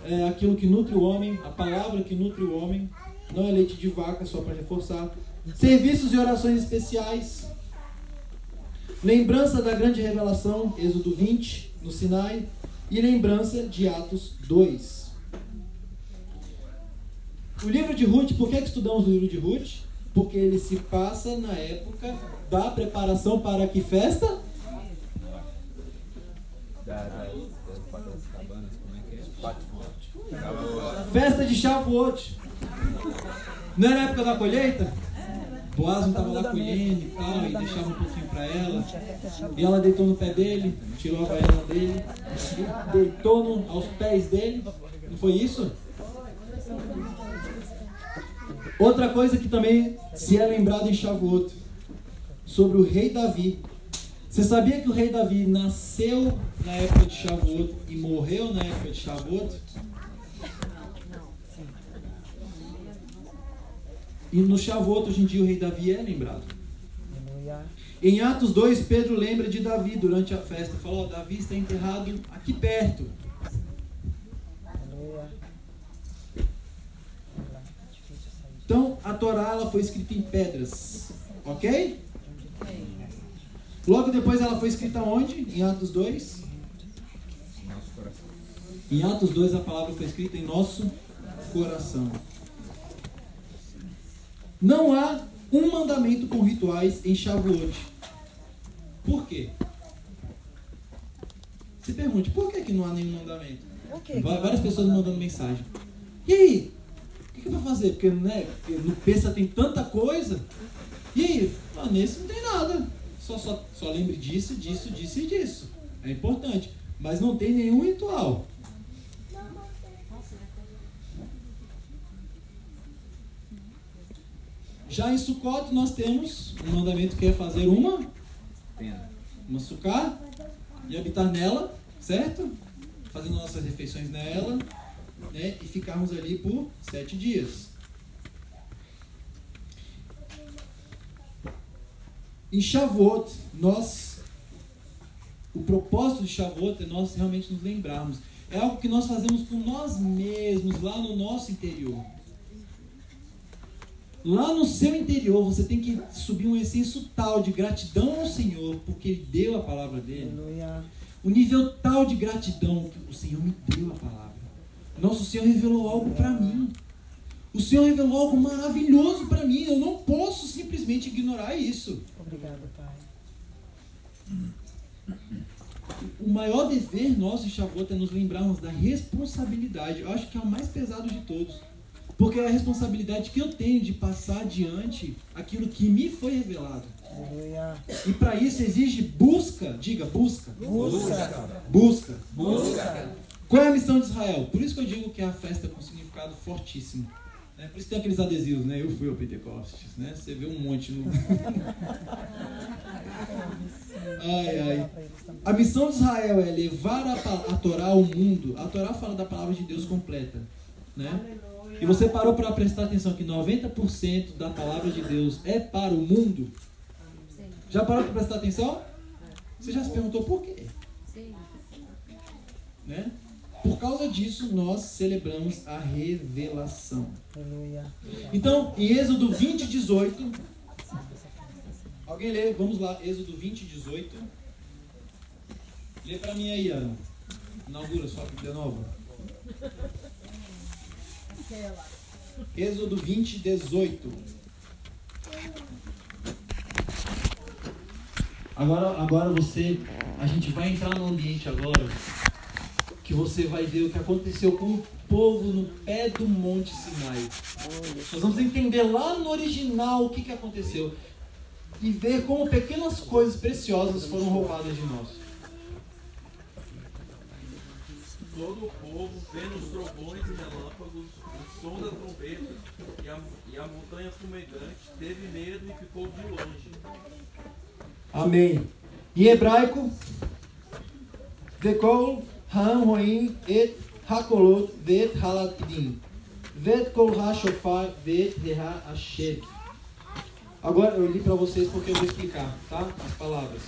é, aquilo que nutre o homem, a palavra que nutre o homem. Não é leite de vaca, só para reforçar. Serviços e orações especiais. Lembrança da grande revelação, Êxodo 20, no Sinai. E lembrança de Atos 2. O livro de Ruth, por que, que estudamos o livro de Ruth? Porque ele se passa na época da preparação para que festa? Festa de Shavuot. Não era época da colheita? Boaz estava lá colhendo e tal, e deixava um pouquinho para ela. E ela deitou no pé dele, tirou a baiana dele, deitou no- aos pés dele. Não foi isso? Outra coisa que também se é lembrado em Shavuot, sobre o rei Davi. Você sabia que o rei Davi nasceu na época de Shavuot e morreu na época de Shavuot? E no Shavuot, hoje em dia, o rei Davi é lembrado. Em Atos 2, Pedro lembra de Davi durante a festa. Falou, Davi está enterrado aqui perto. Aleluia. Difícil sair. Então, a Torá ela foi escrita em pedras. Ok? Logo depois ela foi escrita onde? Em Atos 2? Nosso coração. Em Atos 2 a palavra foi escrita em nosso coração. Não há um mandamento com rituais em Shavuot. Por quê? Se pergunte, por que, que não há nenhum mandamento? Várias pessoas me mandando mensagem. E aí? O que, que vai fazer? Porque, né, porque no Pensa tem tanta coisa. E aí? Ah, nesse não tem nada. Só, só, só lembre disso, disso, disso e disso. É importante. Mas não tem nenhum ritual. Já em Sukkot nós temos um mandamento que é fazer uma, uma sucá e habitar nela, certo? Fazendo nossas refeições nela, né? E ficarmos ali por sete dias. Em Shavuot, nós, o propósito de Shavuot é nós realmente nos lembrarmos. É algo que nós fazemos por nós mesmos, lá no nosso interior. Lá no seu interior, você tem que subir um excesso tal de gratidão ao Senhor, porque Ele deu a palavra dele. Aleluia. O nível tal de gratidão que o Senhor me deu a palavra. Nosso Senhor revelou algo para mim. O Senhor revelou algo maravilhoso para mim. Eu não posso simplesmente ignorar isso. Obrigado, Pai. O maior dever nosso em Shavuot é nos lembrarmos da responsabilidade. Eu acho que é o mais pesado de todos. Porque é a responsabilidade que eu tenho de passar adiante aquilo que me foi revelado. E para isso exige busca. Diga, busca. Busca. Busca. Busca. Qual é a missão de Israel? Por isso que eu digo que é a festa com significado fortíssimo. Né? Por isso tem aqueles adesivos, né? Eu fui ao Pentecostes, né? Você vê um monte no. <laughs> ai, ai. A missão de Israel é levar a, a Torá ao mundo. A Torá fala da palavra de Deus completa, né? E você parou para prestar atenção que 90% da palavra de Deus é para o mundo? Já parou para prestar atenção? Você já se perguntou por quê? Né? Por causa disso, nós celebramos a revelação. Então, em Êxodo 20, 18. Alguém lê? Vamos lá, Êxodo 20, 18. Lê pra mim aí, Ana. Inaugura sua Bíblia nova. Êxodo 20, 18. Agora, agora você. A gente vai entrar no ambiente agora que você vai ver o que aconteceu com o povo no pé do Monte Sinai. Nós vamos entender lá no original o que, que aconteceu e ver como pequenas coisas preciosas foram roubadas de nós. Todo o povo, vendo os trovões e relâmpagos, o som da trombeta e a, e a montanha fumegante, teve medo e ficou de longe. Amém. Em hebraico, Vekol Ha'am Roim et Hakolot vet Halatidim. Vet Kol HaShofar vet Reha Asher. Agora eu li para vocês porque eu vou explicar, tá? As palavras.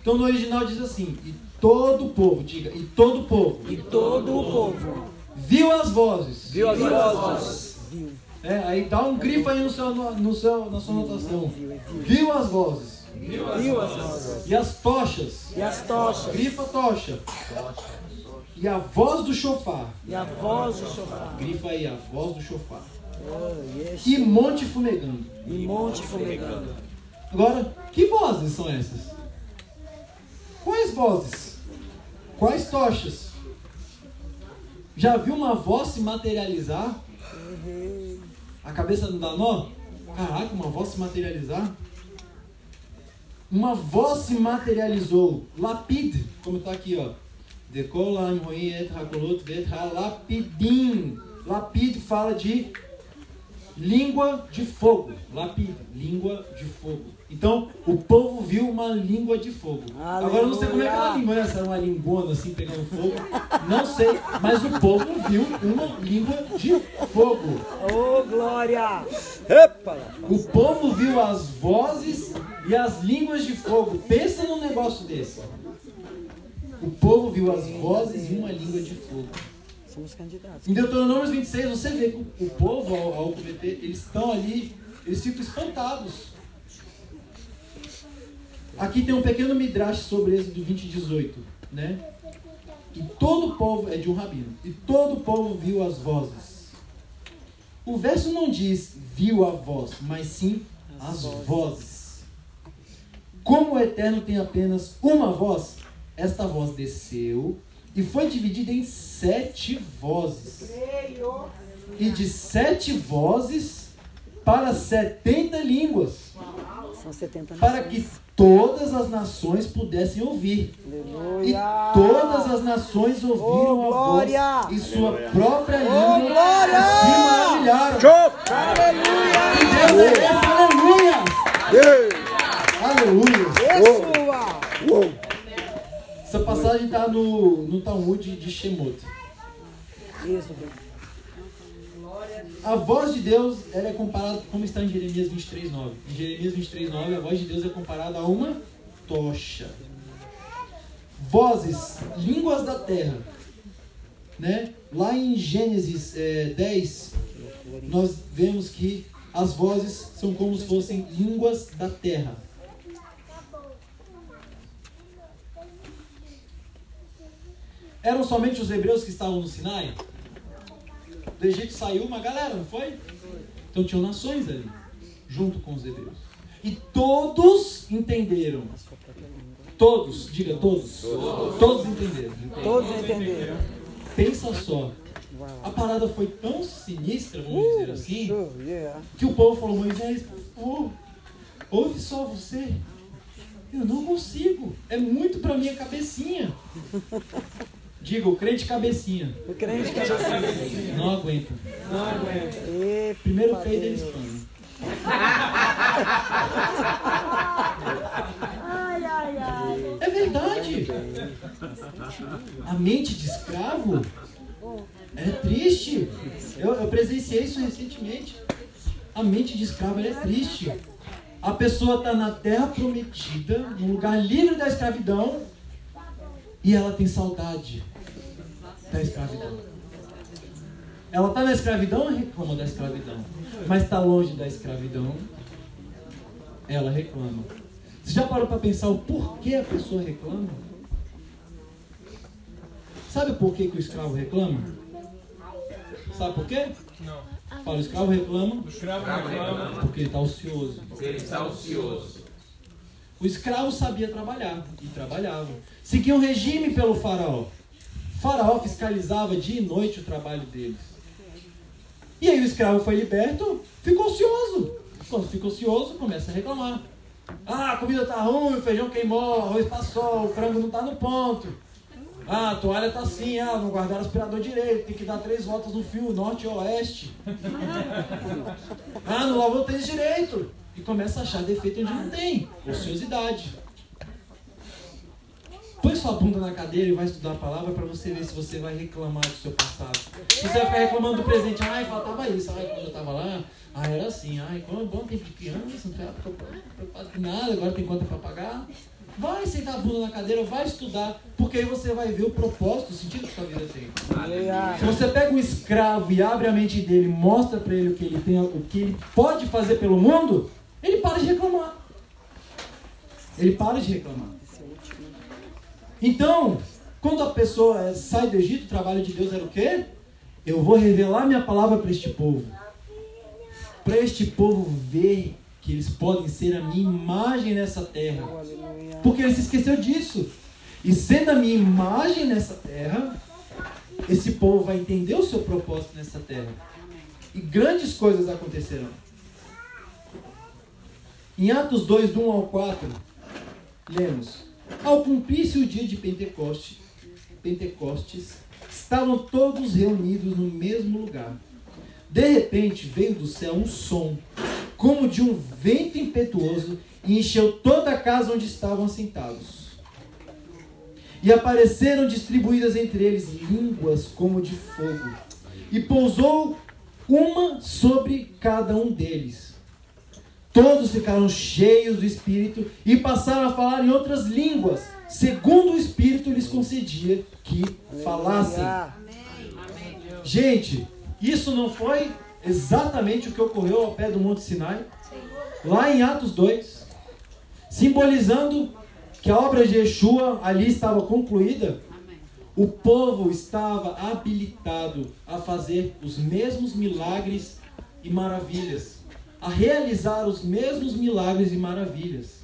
Então no original diz assim: E todo o povo, diga, e todo o povo E todo o povo viu as vozes. Viu as vozes? viu. É, aí dá um grifo aí no seu, no seu, na sua anotação. Viu, viu. Viu as vozes. Viu as vozes. E as tochas. E as tochas. Grifa tocha. E a voz do chofar. E a voz do chofar. Grifa aí, a voz do chofar. Oh, yes. E monte fumegando. E monte fumegando. Agora, que vozes são essas? Quais vozes? Quais tochas? Já viu uma voz se materializar? A cabeça não dá nó? Caraca, uma voz se materializar? Uma voz se materializou. Lapid, como está aqui, ó. Halapidim. Lapid fala de língua de fogo. Lapid, língua de fogo. Então, o povo viu uma língua de fogo. Agora, eu não sei como é que era a língua, se era uma lingona assim, pegando fogo. Não sei, mas o povo viu uma língua de fogo. Oh, glória. Epa! O povo viu as vozes e as línguas de fogo. Pensa num negócio desse. O povo viu as vozes e uma língua de fogo. Somos candidatos. Em Deuteronômio 26, você vê que o- o povo, ao, ao cometer, eles estão ali, eles ficam espantados. Aqui tem um pequeno midrash sobre Êxodo 20, 18, né? E todo o povo, é de um rabino, e todo o povo viu as vozes. O verso não diz viu a voz, mas sim as vozes. Como o Eterno tem apenas uma voz, esta voz desceu e foi dividida em sete vozes. E de sete vozes para setenta línguas. São 70 para que todas as nações pudessem ouvir. E Aleluia. todas as nações ouviram Oh, a glória! voz e sua própria Oh, língua e se maravilharam. Show! Que Deus é? Aleluia! Aleluia! Essa passagem está no, no Talmud de Shemot. Êxodo. A voz de Deus ela é comparada, como está em Jeremias 23, 9. Em Jeremias 23, 9, a voz de Deus é comparada a uma tocha. Vozes, línguas da terra. Né? Lá em Gênesis é, 10, nós vemos que as vozes são como se fossem línguas da terra. Eram somente os hebreus que estavam no Sinai? Do Egito saiu uma galera, não foi? Então tinham nações ali, junto com os hebreus. E todos entenderam. Todos, diga todos. Todos, entenderam. Todos entenderam. Pensa só. A parada foi tão sinistra, vamos dizer assim, Show, yeah. que o povo falou, Moisés, por favor, ouve só você. Eu não consigo. É muito pra minha cabecinha. Diga, o crente cabecinha. O crente já Não aguenta. não aguenta. Epa, Primeiro peido eles Deus. põem. Ai, ai, ai. É verdade. A mente de escravo é triste. Eu, eu presenciei isso recentemente. A mente de escravo é triste. A pessoa está na terra prometida, num lugar livre da escravidão, e ela tem saudade da escravidão. Ela está na escravidão e reclama da escravidão. Mas está longe da escravidão, ela reclama. Você já parou para pensar o porquê a pessoa reclama? Sabe por que, que o escravo reclama? Sabe por quê? Não. Fala, o escravo reclama O escravo reclama. porque ele está ocioso. Porque ele está ocioso. O escravo sabia trabalhar e trabalhava. Seguia um regime pelo faraó. Faraó fiscalizava dia e noite o trabalho deles. E aí o escravo foi liberto, ficou ocioso. Quando fica ocioso, começa a reclamar. Ah, a comida tá ruim, o feijão queimou, arroz passou, o frango não tá no ponto. Ah, a toalha tá assim, ah, não guardaram o aspirador direito, tem que dar três voltas no fio, norte e oeste. Ah, não lavou o tênis direito. E começa a achar defeito onde não tem. Ociosidade. Põe sua bunda na cadeira e vai estudar a palavra para você ver se você vai reclamar do seu passado. Se você vai ficar reclamando do presente, ai, faltava isso, ai, quando eu tava lá, ai, era assim, ai, quando bom tempo de criança, não tinha preocupado com nada, agora tem conta para pagar. Vai sentar a bunda na cadeira, vai estudar, porque aí você vai ver o propósito, o sentido que sua vida tem. Se você pega um escravo e abre a mente dele, mostra para ele o que ele tem, o que ele pode fazer pelo mundo, ele para de reclamar. Ele para de reclamar. Então, quando a pessoa sai do Egito, o trabalho de Deus era o quê? Eu vou revelar minha palavra para este povo. Para este povo ver que eles podem ser a minha imagem nessa terra. Porque ele se esqueceu disso. E sendo a minha imagem nessa terra, esse povo vai entender o seu propósito nessa terra. E grandes coisas acontecerão. Em Atos 2, do 1 ao 4, lemos: Ao cumprir-se o dia de Pentecoste, Pentecostes, estavam todos reunidos no mesmo lugar. De repente veio do céu um som, como de um vento impetuoso, e encheu toda a casa onde estavam sentados. E apareceram distribuídas entre eles línguas como de fogo, e pousou uma sobre cada um deles. Todos ficaram cheios do Espírito e passaram a falar em outras línguas, segundo o Espírito lhes concedia que falassem. Gente, isso não foi exatamente o que ocorreu ao pé do Monte Sinai? Lá em Atos 2, simbolizando que a obra de Yeshua ali estava concluída, o povo estava habilitado a fazer os mesmos milagres e maravilhas, a realizar os mesmos milagres e maravilhas.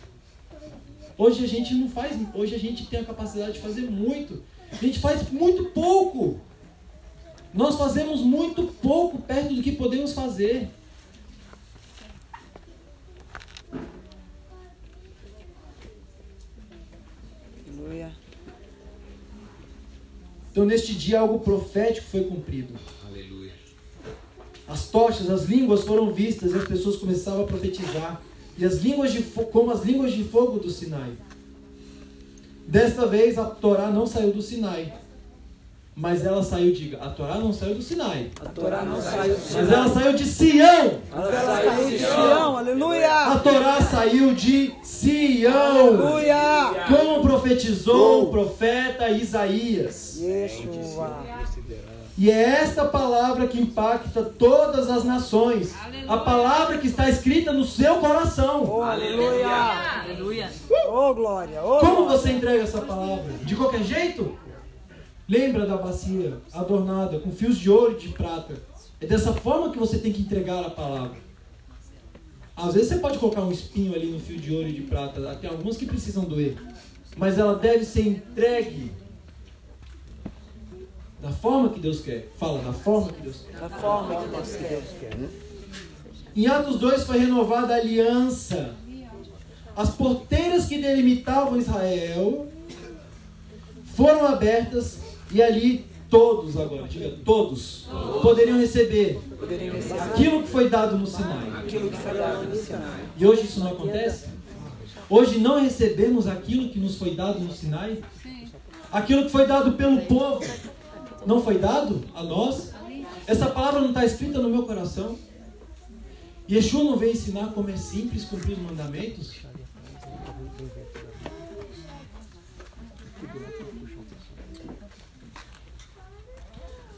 Hoje a gente não faz, hoje a gente tem a capacidade de fazer muito. A gente faz muito pouco. Nós fazemos muito pouco perto do que podemos fazer. Então, neste dia, algo profético foi cumprido. As tochas, as línguas foram vistas e as pessoas começavam a profetizar. E as línguas de como as línguas de fogo do Sinai. Desta vez a Torá não saiu do Sinai. Mas ela saiu, diga, a Torá não saiu do Sinai. A Torá não saiu de Mas ela saiu de Sião. Ela saiu de Sião, aleluia! A Torá saiu de Sião. Aleluia! Como profetizou o profeta Isaías. Yeshua. E é esta palavra que impacta todas as nações. A palavra que está escrita no seu coração. Oh, aleluia! Aleluia. Oh, glória! Oh, Como glória. você entrega essa palavra? De qualquer jeito? Lembra da bacia adornada com fios de ouro e de prata. É dessa forma que você tem que entregar a palavra. Às vezes você pode colocar um espinho ali no fio de ouro e de prata. Tem algumas que precisam doer. Mas ela deve ser entregue da forma que Deus quer. Fala, da forma que Deus quer. Da forma que Deus quer. Em Atos 2 foi renovada a aliança. As porteiras que delimitavam Israel foram abertas e ali todos agora, diga todos, poderiam receber Poderiam receber aquilo que foi dado no Sinai. aquilo que foi dado no Sinai. E hoje isso não acontece? Hoje não recebemos aquilo que nos foi dado no Sinai? Aquilo que foi dado pelo povo não foi dado a nós? Essa palavra não está escrita no meu coração? Yeshua não veio ensinar como é simples cumprir os mandamentos?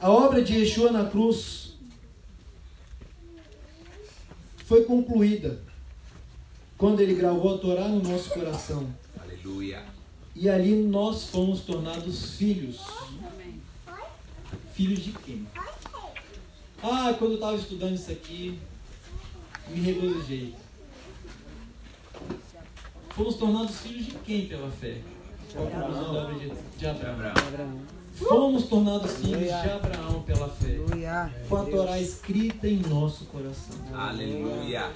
A obra de Yeshua na cruz foi concluída quando ele gravou a Torá no nosso coração. Aleluia. E ali nós fomos tornados filhos. Filhos de quem? Ah, quando eu estava estudando isso aqui, me regozijei. Fomos tornados filhos de quem pela fé? Qual a conclusão da obra de, de Abraão? Fomos tornados filhos de Abraão pela fé. Com a Torá escrita em nosso coração. Aleluia.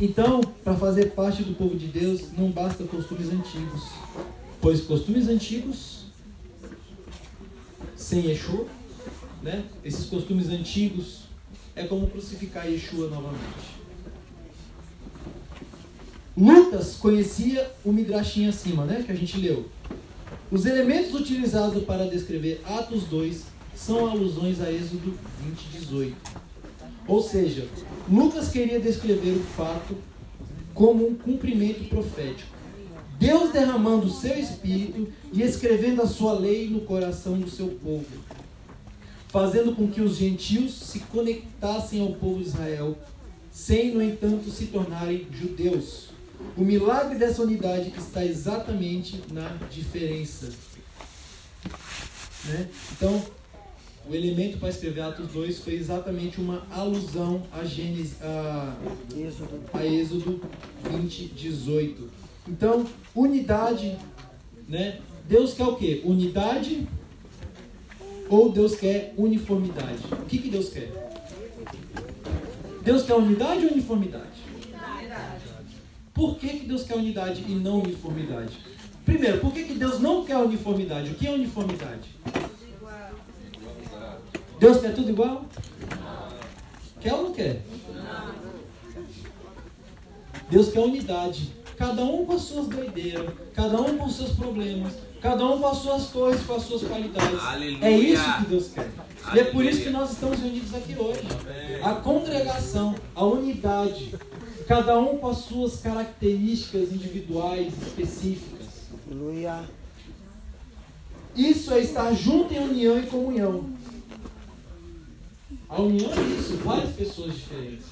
Então, para fazer parte do povo de Deus, não basta costumes antigos. Pois costumes antigos, sem Yeshua, né? esses costumes antigos, é como crucificar Yeshua novamente. Lucas conhecia o Midrashim acima, né? que a gente leu. Os elementos utilizados para descrever Atos 2 são alusões a Êxodo 20, 18. Ou seja, Lucas queria descrever o fato como um cumprimento profético. Deus derramando o seu espírito e escrevendo a sua lei no coração do seu povo, fazendo com que os gentios se conectassem ao povo de Israel, sem, no entanto, se tornarem judeus. O milagre dessa unidade está exatamente na diferença. Né? Então, o elemento para escrever Atos 2 foi exatamente uma alusão a Gênesis, a, Êxodo. a Êxodo 20, 18. Então, unidade, né? Deus quer o quê? Unidade ou Deus quer uniformidade? O que, que Deus quer? Deus quer unidade ou uniformidade? Por que, que Deus quer unidade e não uniformidade? Primeiro, por que, que Deus não quer uniformidade? O que é uniformidade? Deus quer tudo igual? Quer ou não quer? Deus quer unidade. Cada um com as suas doideiras, cada um com os seus problemas, cada um com as suas coisas, com as suas qualidades. Aleluia. É isso que Deus quer. E é por isso Aleluia. que nós estamos reunidos aqui hoje. A congregação, a unidade, cada um com as suas características individuais específicas. Aleluia! Isso é estar junto em união e comunhão. A união é isso, várias pessoas diferentes.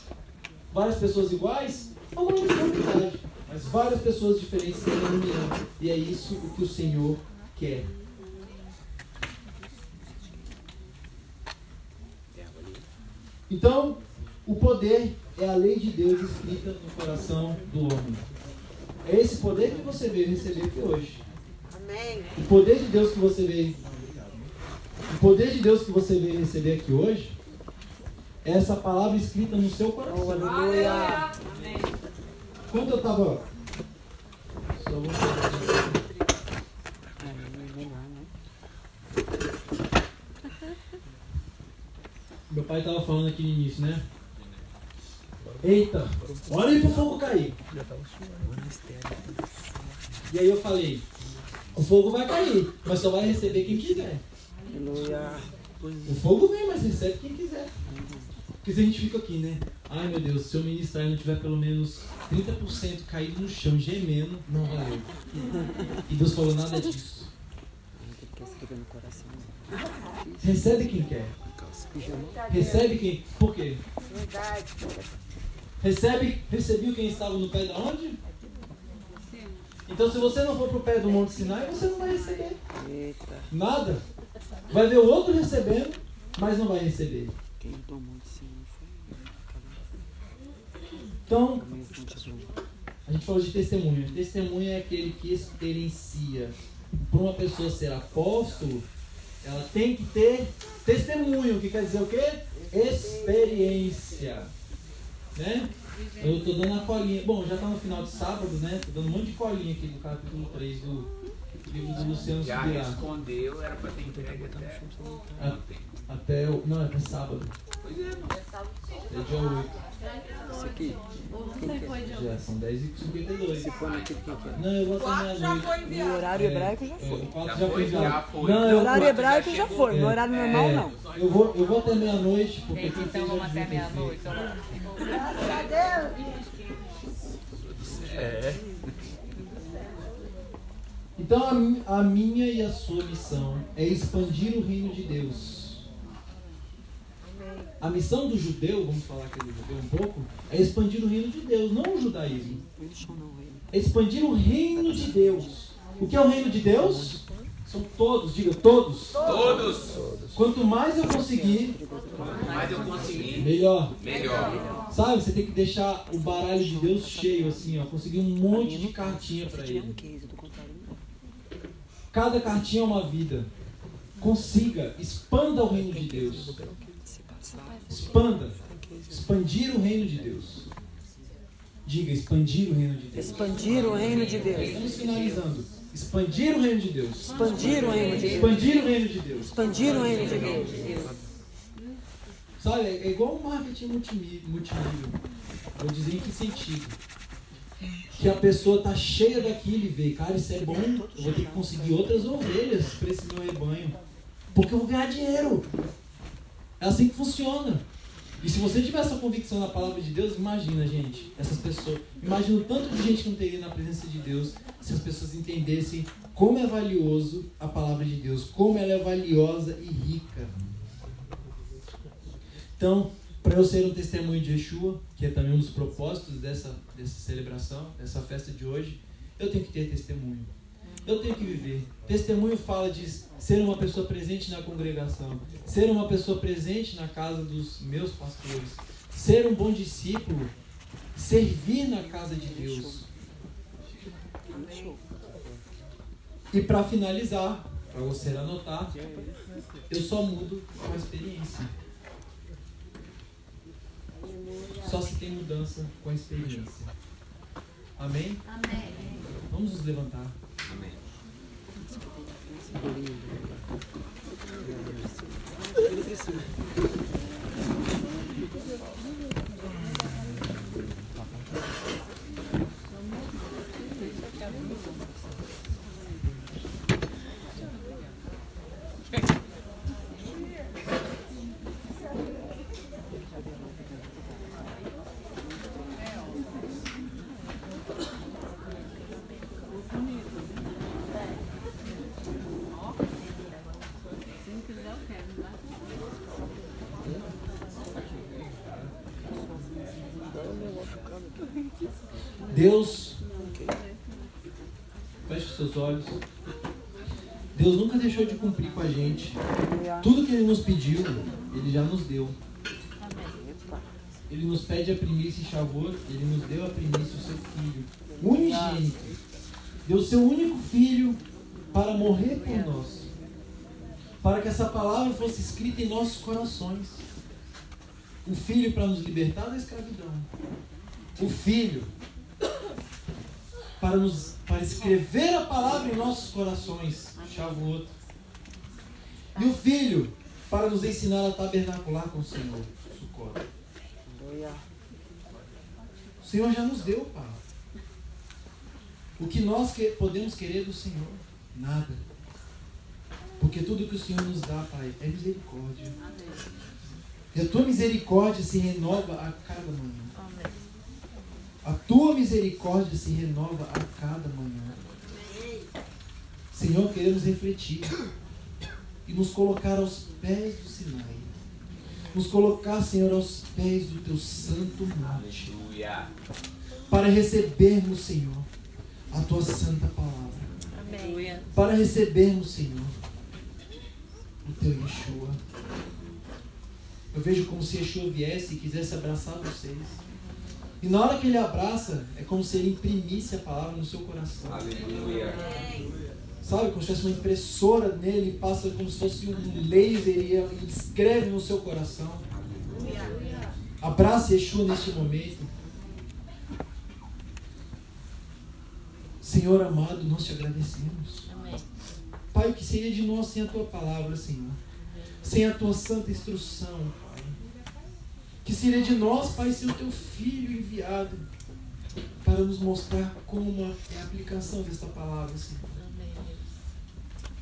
Várias pessoas iguais, é uma uniformidade. Mas várias pessoas diferentes têm uma união. E é isso o que o Senhor quer. Então, o poder é a lei de Deus escrita no coração do homem. É esse poder que você veio receber aqui hoje. Amém. O poder de Deus que você veio. O poder de Deus que você veio receber aqui hoje é essa palavra escrita no seu coração. Aleluia! Quando eu estava. Só vou... pai tava falando aqui no início, né? Eita, olha aí pro fogo cair. E aí eu falei, o fogo vai cair, mas só vai receber quem quiser. O fogo vem, mas recebe quem quiser. Porque se a gente fica aqui, né? Ai meu Deus, se eu ministrar e não tiver pelo menos 30% caído no chão, gemendo, não valeu. E Deus falou nada disso. Recebe quem quer. Recebe quem. Por quê? Recebe, recebeu quem estava no pé da onde? Então se você não for pro pé do Monte Sinai, você não vai receber nada. Vai ver o outro recebendo, mas não vai receber. Quem tomou de foi Então, a gente falou de testemunho. Testemunho é aquele que experiencia. Para uma pessoa ser apóstolo, ela tem que ter testemunho, que quer dizer o quê? Experiência. Né? Eu tô dando a colinha. Bom, já tá no final de sábado, né? Tô dando um monte de colinha aqui do capítulo 3 do livro do Luciano Já Subirá. respondeu, era pra ter entregue até A- Até o. Não, é até sábado. Pois é, mano. É dia 8. Esse aqui. Quem que é? Já são 10 e 52 Se for naquele que é? Não, eu vou até meia-noite. No horário hebraico já É, foi. o 4 Já já foi, já foi. Não, No eu, horário hebraico já foi. No horário normal é, não. Eu vou, eu vou até meia-noite, porque Gente, quem então fez vamos até meia-noite. feito. olha lá. Então a, a minha e a sua missão é expandir o reino de Deus. A missão do judeu, vamos falar aqui do judeu um pouco, é expandir o reino de Deus, não o judaísmo. É expandir o reino de Deus. O que é o reino de Deus? São todos, diga todos. Todos. Quanto mais eu conseguir, Mas eu consegui. melhor. Melhor. Sabe, você tem que deixar o baralho de Deus cheio, assim, ó. Conseguir um monte de cartinha um ele. case, do contrário não. Cada cartinha é uma vida. Consiga, expanda o reino de Deus. Expanda. Expandir o reino de Deus. Diga, expandir o reino de Deus. expandir o reino de Deus. Estamos finalizando. Expandir o reino de Deus. Expandir o reino de Deus. Expandir o reino de Deus. Expandir o reino de Deus. Sabe, é igual o marketing multimí- multinível. Vou dizer em que sentido? Que a pessoa tá cheia daquilo e vê, cara, isso é bom, eu vou ter que conseguir outras ovelhas para esse meu rebanho. Porque eu vou ganhar dinheiro. É assim que funciona. E se você tiver essa convicção na palavra de Deus, imagina, gente, essas pessoas. Imagina o tanto de gente que não teria na presença de Deus se as pessoas entendessem como é valioso a palavra de Deus, como ela é valiosa e rica. Então, para eu ser um testemunho de Yeshua, que é também um dos propósitos dessa, dessa celebração, dessa festa de hoje, eu tenho que ter testemunho. Eu tenho que viver. Testemunho fala de ser uma pessoa presente na congregação, ser uma pessoa presente na casa dos meus pastores, ser um bom discípulo, servir na casa de Deus. E para finalizar, para você anotar, eu só mudo com a experiência. Só se tem mudança com a experiência. Amém? Amém. Vamos nos levantar. Amém. Deus, feche seus olhos. Deus nunca deixou de cumprir com a gente. Tudo que Ele nos pediu, Ele já nos deu. Ele nos pede a primícia em Shavor, Ele nos deu a primícia, o seu filho, unigênito. Deu seu único filho para morrer por nós. Para que essa palavra fosse escrita em nossos corações. O filho para nos libertar da escravidão. O filho para, nos, para escrever a palavra em nossos corações. Shavuot. E o filho para nos ensinar a tabernacular com o Senhor. Aleluia. O Senhor já nos deu, Pai. O que nós que- podemos querer do Senhor? Nada. Porque tudo que o Senhor nos dá, Pai, é misericórdia. E a tua misericórdia se renova a cada manhã. A tua misericórdia se renova a cada manhã. Senhor, queremos refletir e nos colocar aos pés do Sinai. Nos colocar, Senhor, aos pés do teu santo monte Aleluia. para recebermos, Senhor, a tua santa palavra. Para recebermos, Senhor, o teu Yeshua. Eu vejo como se Yeshua viesse e quisesse abraçar vocês. E na hora que ele abraça, é como se ele imprimisse a palavra no seu coração. Aleluia. Sabe, como se fosse uma impressora nele, passa como se fosse um laser e ele escreve no seu coração. Abrace Yeshua neste momento. Senhor amado, nós te agradecemos. Pai, o que seria de nós sem a tua palavra, Senhor? Sem a tua santa instrução. Que seria de nós, Pai, sem o teu filho enviado para nos mostrar como é a aplicação desta palavra, Senhor.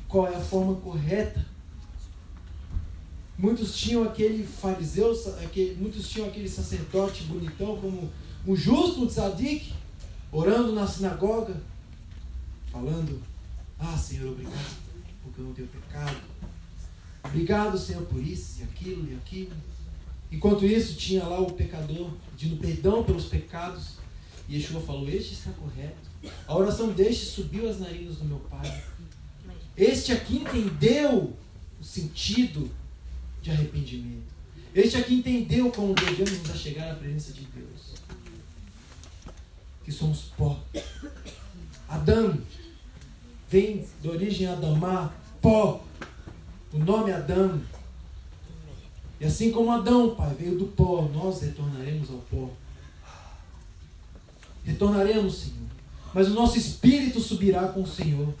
Qual é a forma correta Muitos tinham aquele fariseu, aquele, muitos tinham aquele sacerdote bonitão como um justo, um tzadik, orando na sinagoga, falando, ah Senhor, obrigado, porque eu não tenho pecado. Obrigado, Senhor, por isso e aquilo e aquilo. Enquanto isso, tinha lá o pecador pedindo perdão pelos pecados. E Yeshua falou, este está correto. A oração deste subiu às narinas do meu Pai. Este aqui entendeu o sentido de arrependimento. Este aqui entendeu como devemos nos achegar à presença de Deus. Que somos pó. Adão vem de origem Adamá, pó. O nome é Adão. E assim como Adão, Pai, veio do pó, nós retornaremos ao pó. Retornaremos, Senhor. Mas o nosso espírito subirá com o Senhor.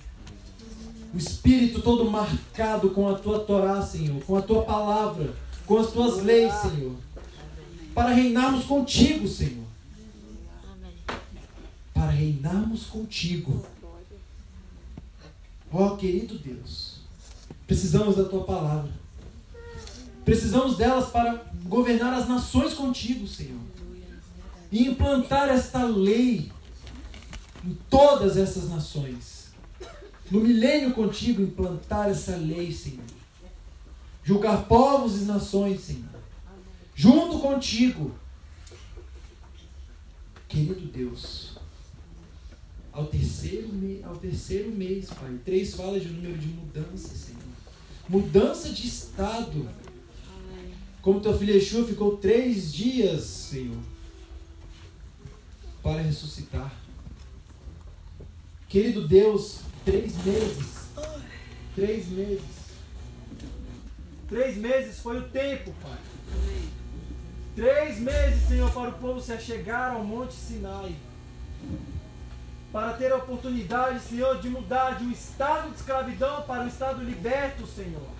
O espírito todo marcado com a tua Torá, Senhor, com a tua palavra, com as tuas leis, Senhor. Para reinarmos contigo, Senhor. Para reinarmos contigo. Ó oh, querido Deus, precisamos da tua palavra. Precisamos delas para governar as nações contigo, Senhor. E implantar esta lei em todas essas nações no milênio contigo implantar essa lei, Senhor. Julgar povos e nações, Senhor. Junto contigo. Querido Deus, ao terceiro, me, ao terceiro mês, Pai, três falas de número de mudança, Senhor. Mudança de estado. Como teu filho Yeshua ficou três dias, Senhor, para ressuscitar. Querido Deus, Três meses. Três meses. Três meses foi o tempo, Pai. Três meses, Senhor, para o povo se achegar ao Monte Sinai. Para ter a oportunidade, Senhor, de mudar de um estado de escravidão para um estado liberto, Senhor.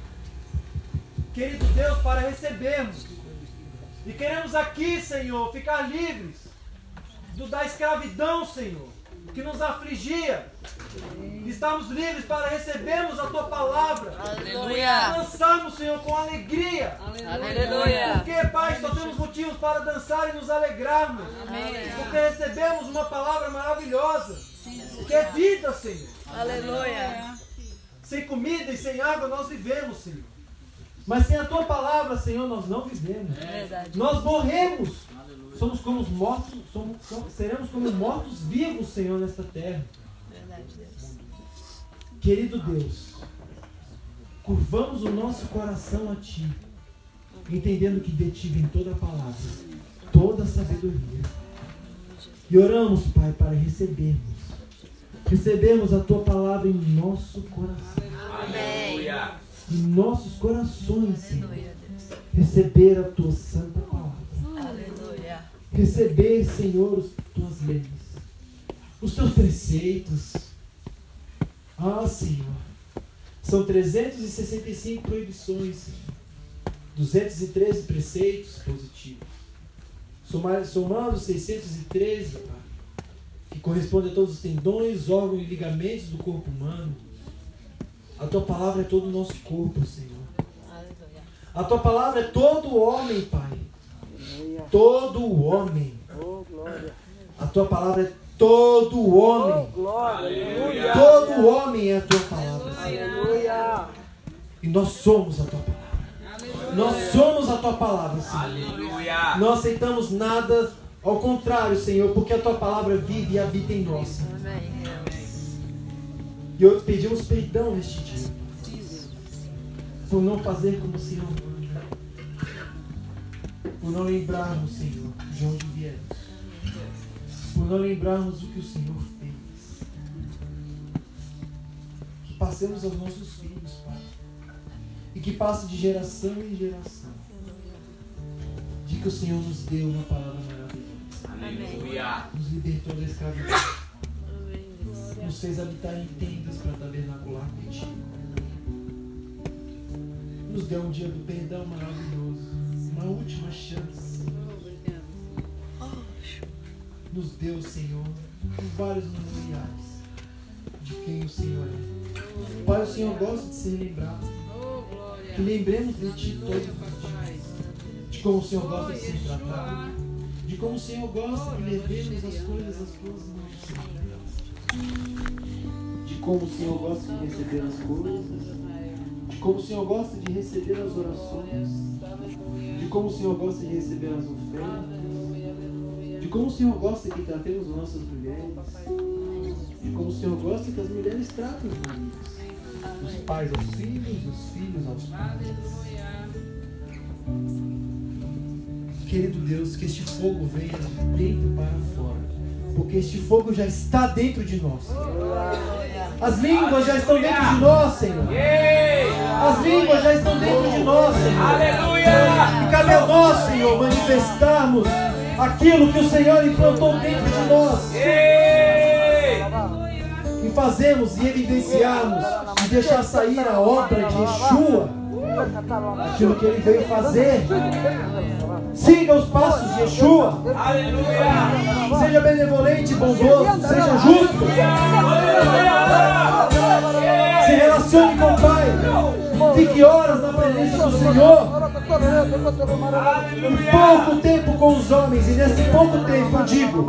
Querido Deus, para recebermos. E queremos aqui, Senhor, ficar livres do, da escravidão, Senhor que nos afligia. Estamos livres para recebermos a tua palavra. Aleluia. Dançarmos, Senhor, com alegria. Aleluia. Porque, Pai, só temos motivos para dançar e nos alegrarmos. Amém. Porque recebemos uma palavra maravilhosa. Que é vida, Senhor. Aleluia. Sem comida e sem água nós vivemos, Senhor. Mas sem a tua palavra, Senhor, nós não vivemos. Verdade. Nós morremos. Somos como os mortos, somos, somos, seremos como mortos vivos, Senhor, nesta terra. Verdade, Deus. Querido Deus, curvamos o nosso coração a Ti, entendendo que de Ti vem toda a palavra, toda a sabedoria. E oramos, Pai, para recebermos, recebermos a Tua palavra em nosso coração, Aleluia. Em nossos corações, Senhor. Receber a Tua santa palavra. Aleluia. Receber, Senhor, as Tuas leis, os Teus preceitos. Ah, Senhor. São 365 proibições, Senhor. 213 preceitos positivos. Somar- Somando 613, Pai, que corresponde a todos os tendões, órgãos e ligamentos do corpo humano. A tua palavra é todo o nosso corpo, Senhor. A tua palavra é todo o homem, Pai. Todo o homem. A tua palavra é todo o homem. Todo o homem é a tua palavra. Senhor. E nós somos a tua palavra. Nós somos a tua palavra, Senhor. Aleluia. Não aceitamos nada ao contrário, Senhor, porque a tua palavra vive e habita em nós. Senhor. Amém. E eu pedimos perdão neste dia. Por não fazer como o Senhor manda. Por não lembrarmos, Senhor, de onde viemos. Por não lembrarmos o que o Senhor fez. Que passemos aos nossos filhos, Pai. E que passe de geração em geração. De que o Senhor nos deu uma palavra maravilhosa. Aleluia. Nos libertou da escravidão. Nos fez habitar em tendas para tabernacular contigo. Nos deu um dia do perdão maravilhoso, uma última chance. Nos deu, Senhor, vários memoriais de quem o Senhor é. Pai, o Senhor gosta de ser lembrado. Que lembremos de Ti todos os dias. De como o Senhor gosta de ser tratado. De como o Senhor gosta de levemos as coisas às tuas mãos, Senhor como o Senhor gosta de receber as coisas, de como o Senhor gosta de receber as orações, de como o Senhor gosta de receber as ofertas, de como o Senhor gosta que tratemos nossas mulheres, de como o Senhor gosta que as mulheres tratem os maridos, os pais aos filhos, os filhos aos pais. Querido Deus, que este fogo venha de dentro para fora, porque este fogo já está dentro de nós. As línguas já estão dentro de nós, Senhor. As línguas já estão dentro de nós, Senhor. Aleluia. E cabe a nós, Senhor, manifestarmos aquilo que o Senhor implantou dentro de nós. E fazemos e evidenciarmos e deixar sair a obra de Yeshua, aquilo que ele veio fazer. Siga os passos de Yeshua. Aleluia. Seja benevolente bondoso, seja justo. Se relacione com o Pai. Fique horas na presença do Senhor. E pouco tempo com os homens. E nesse pouco tempo, eu digo,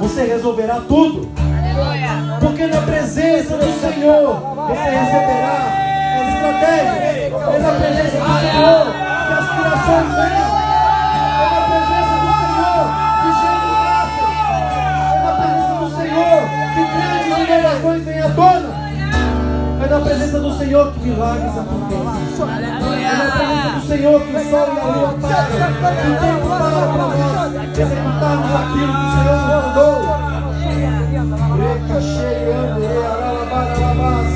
você resolverá tudo. Porque na presença do Senhor, você receberá as estratégias. É na presença do Senhor que as criações vêm. É na presença do Senhor que nascem. É na presença do Senhor que grandes inovações vêm à tona. Na presença do Senhor que milagres acontecem. É na presença do Senhor que o sol e a lua param. Que o tempo para para nós executarmos aquilo que o Senhor nos mandou. Reca cheirando, rearalabaralabás.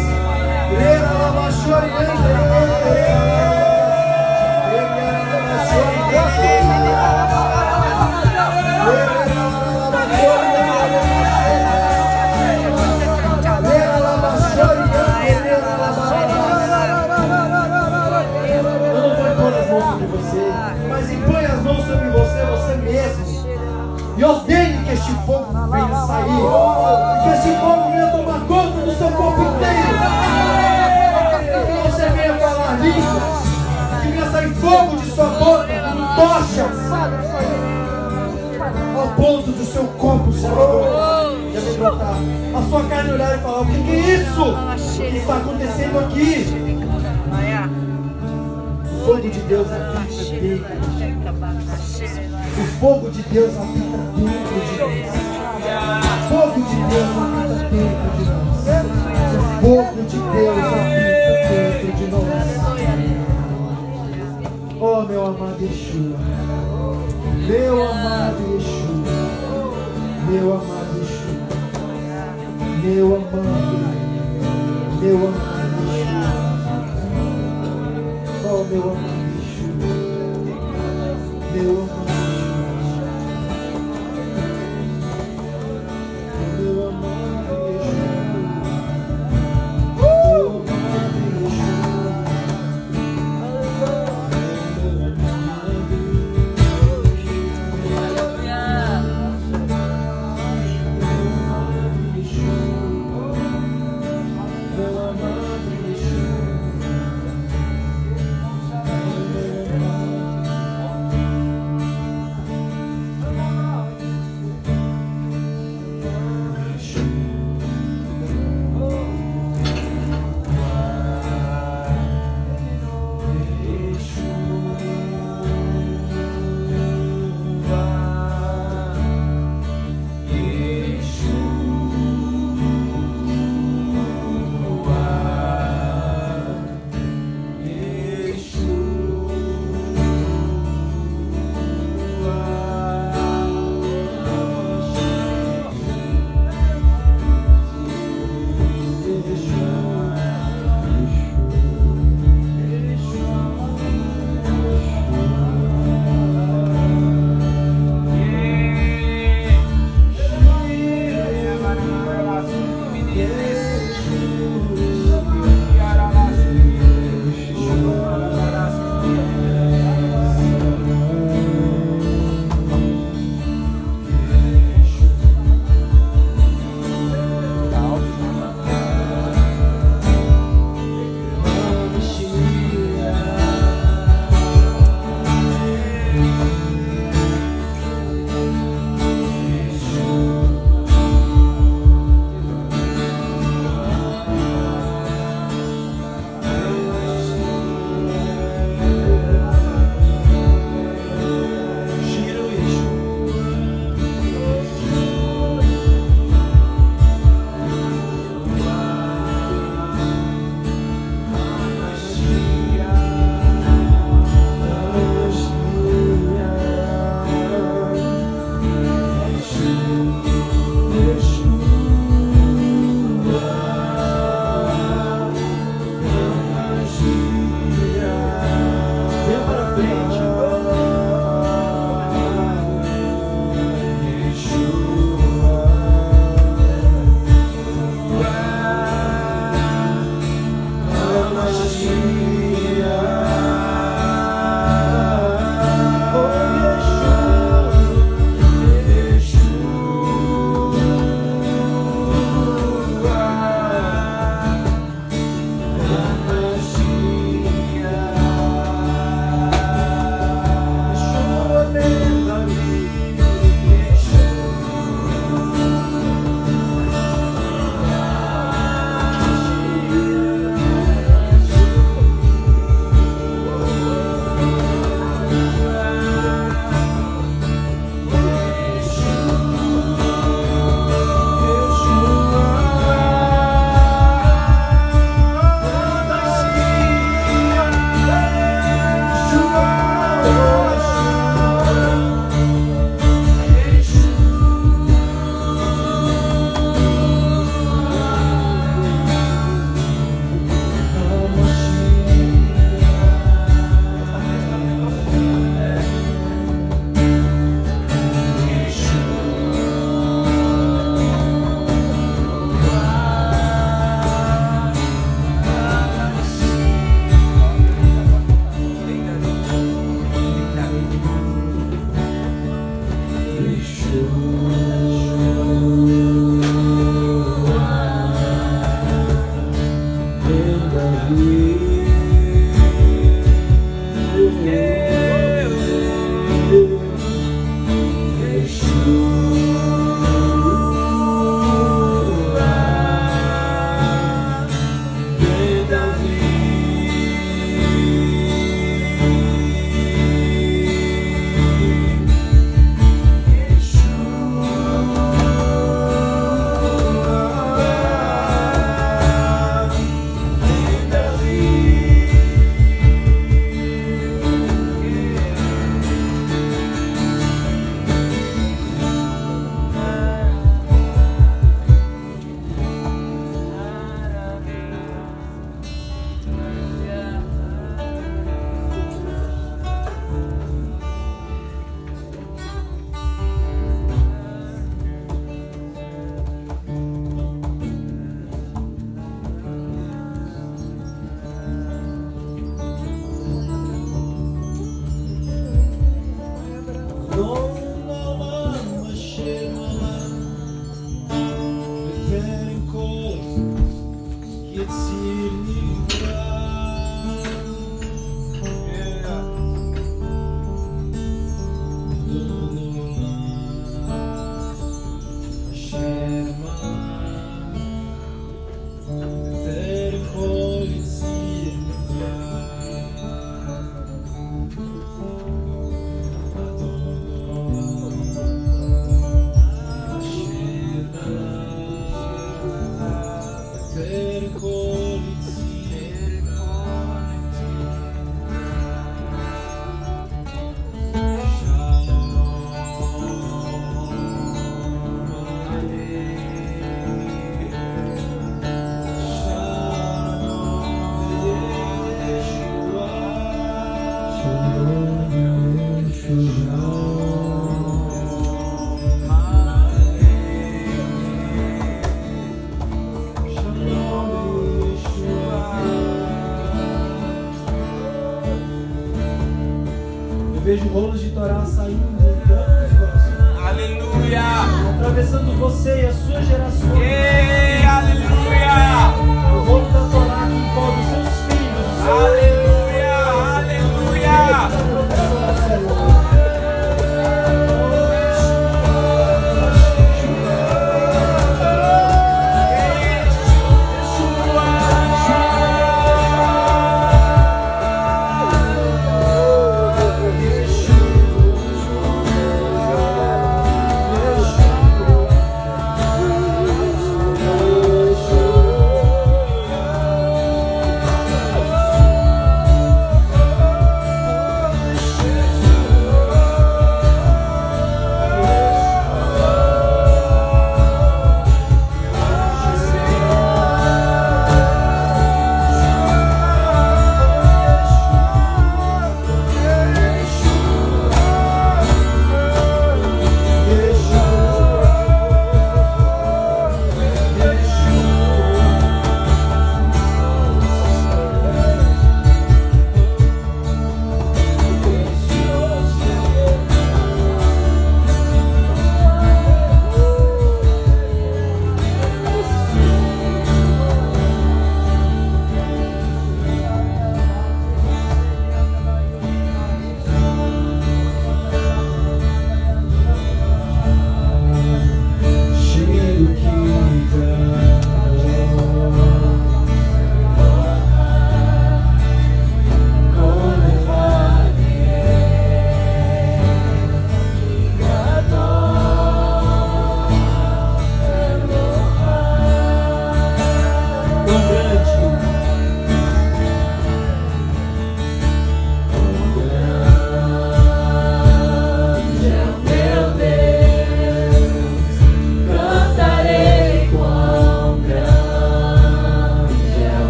Rearalabachoriando, E ordene que este fogo venha sair. Que este fogo venha tomar conta do seu corpo inteiro. Que você venha falar línguas. Que venha sair fogo de sua boca, como tochas. Ao ponto do seu corpo se amedrontar. A sua carne olhar e falar: O que é isso? O que está acontecendo aqui? O fogo de Deus nós. O fogo de Deus habita dentro de nós. Fogo de Deus habita dentro de nós. Fogo de Deus habita dentro de nós. Oh, meu amado Yeshua. Meu amado Yeshua. Meu amado Yeshua. Meu amado. Meu amado Yeshua. Oh, meu amado vejo rolos de Torá saindo os corações, Aleluia. atravessando você e as suas gerações. Ei,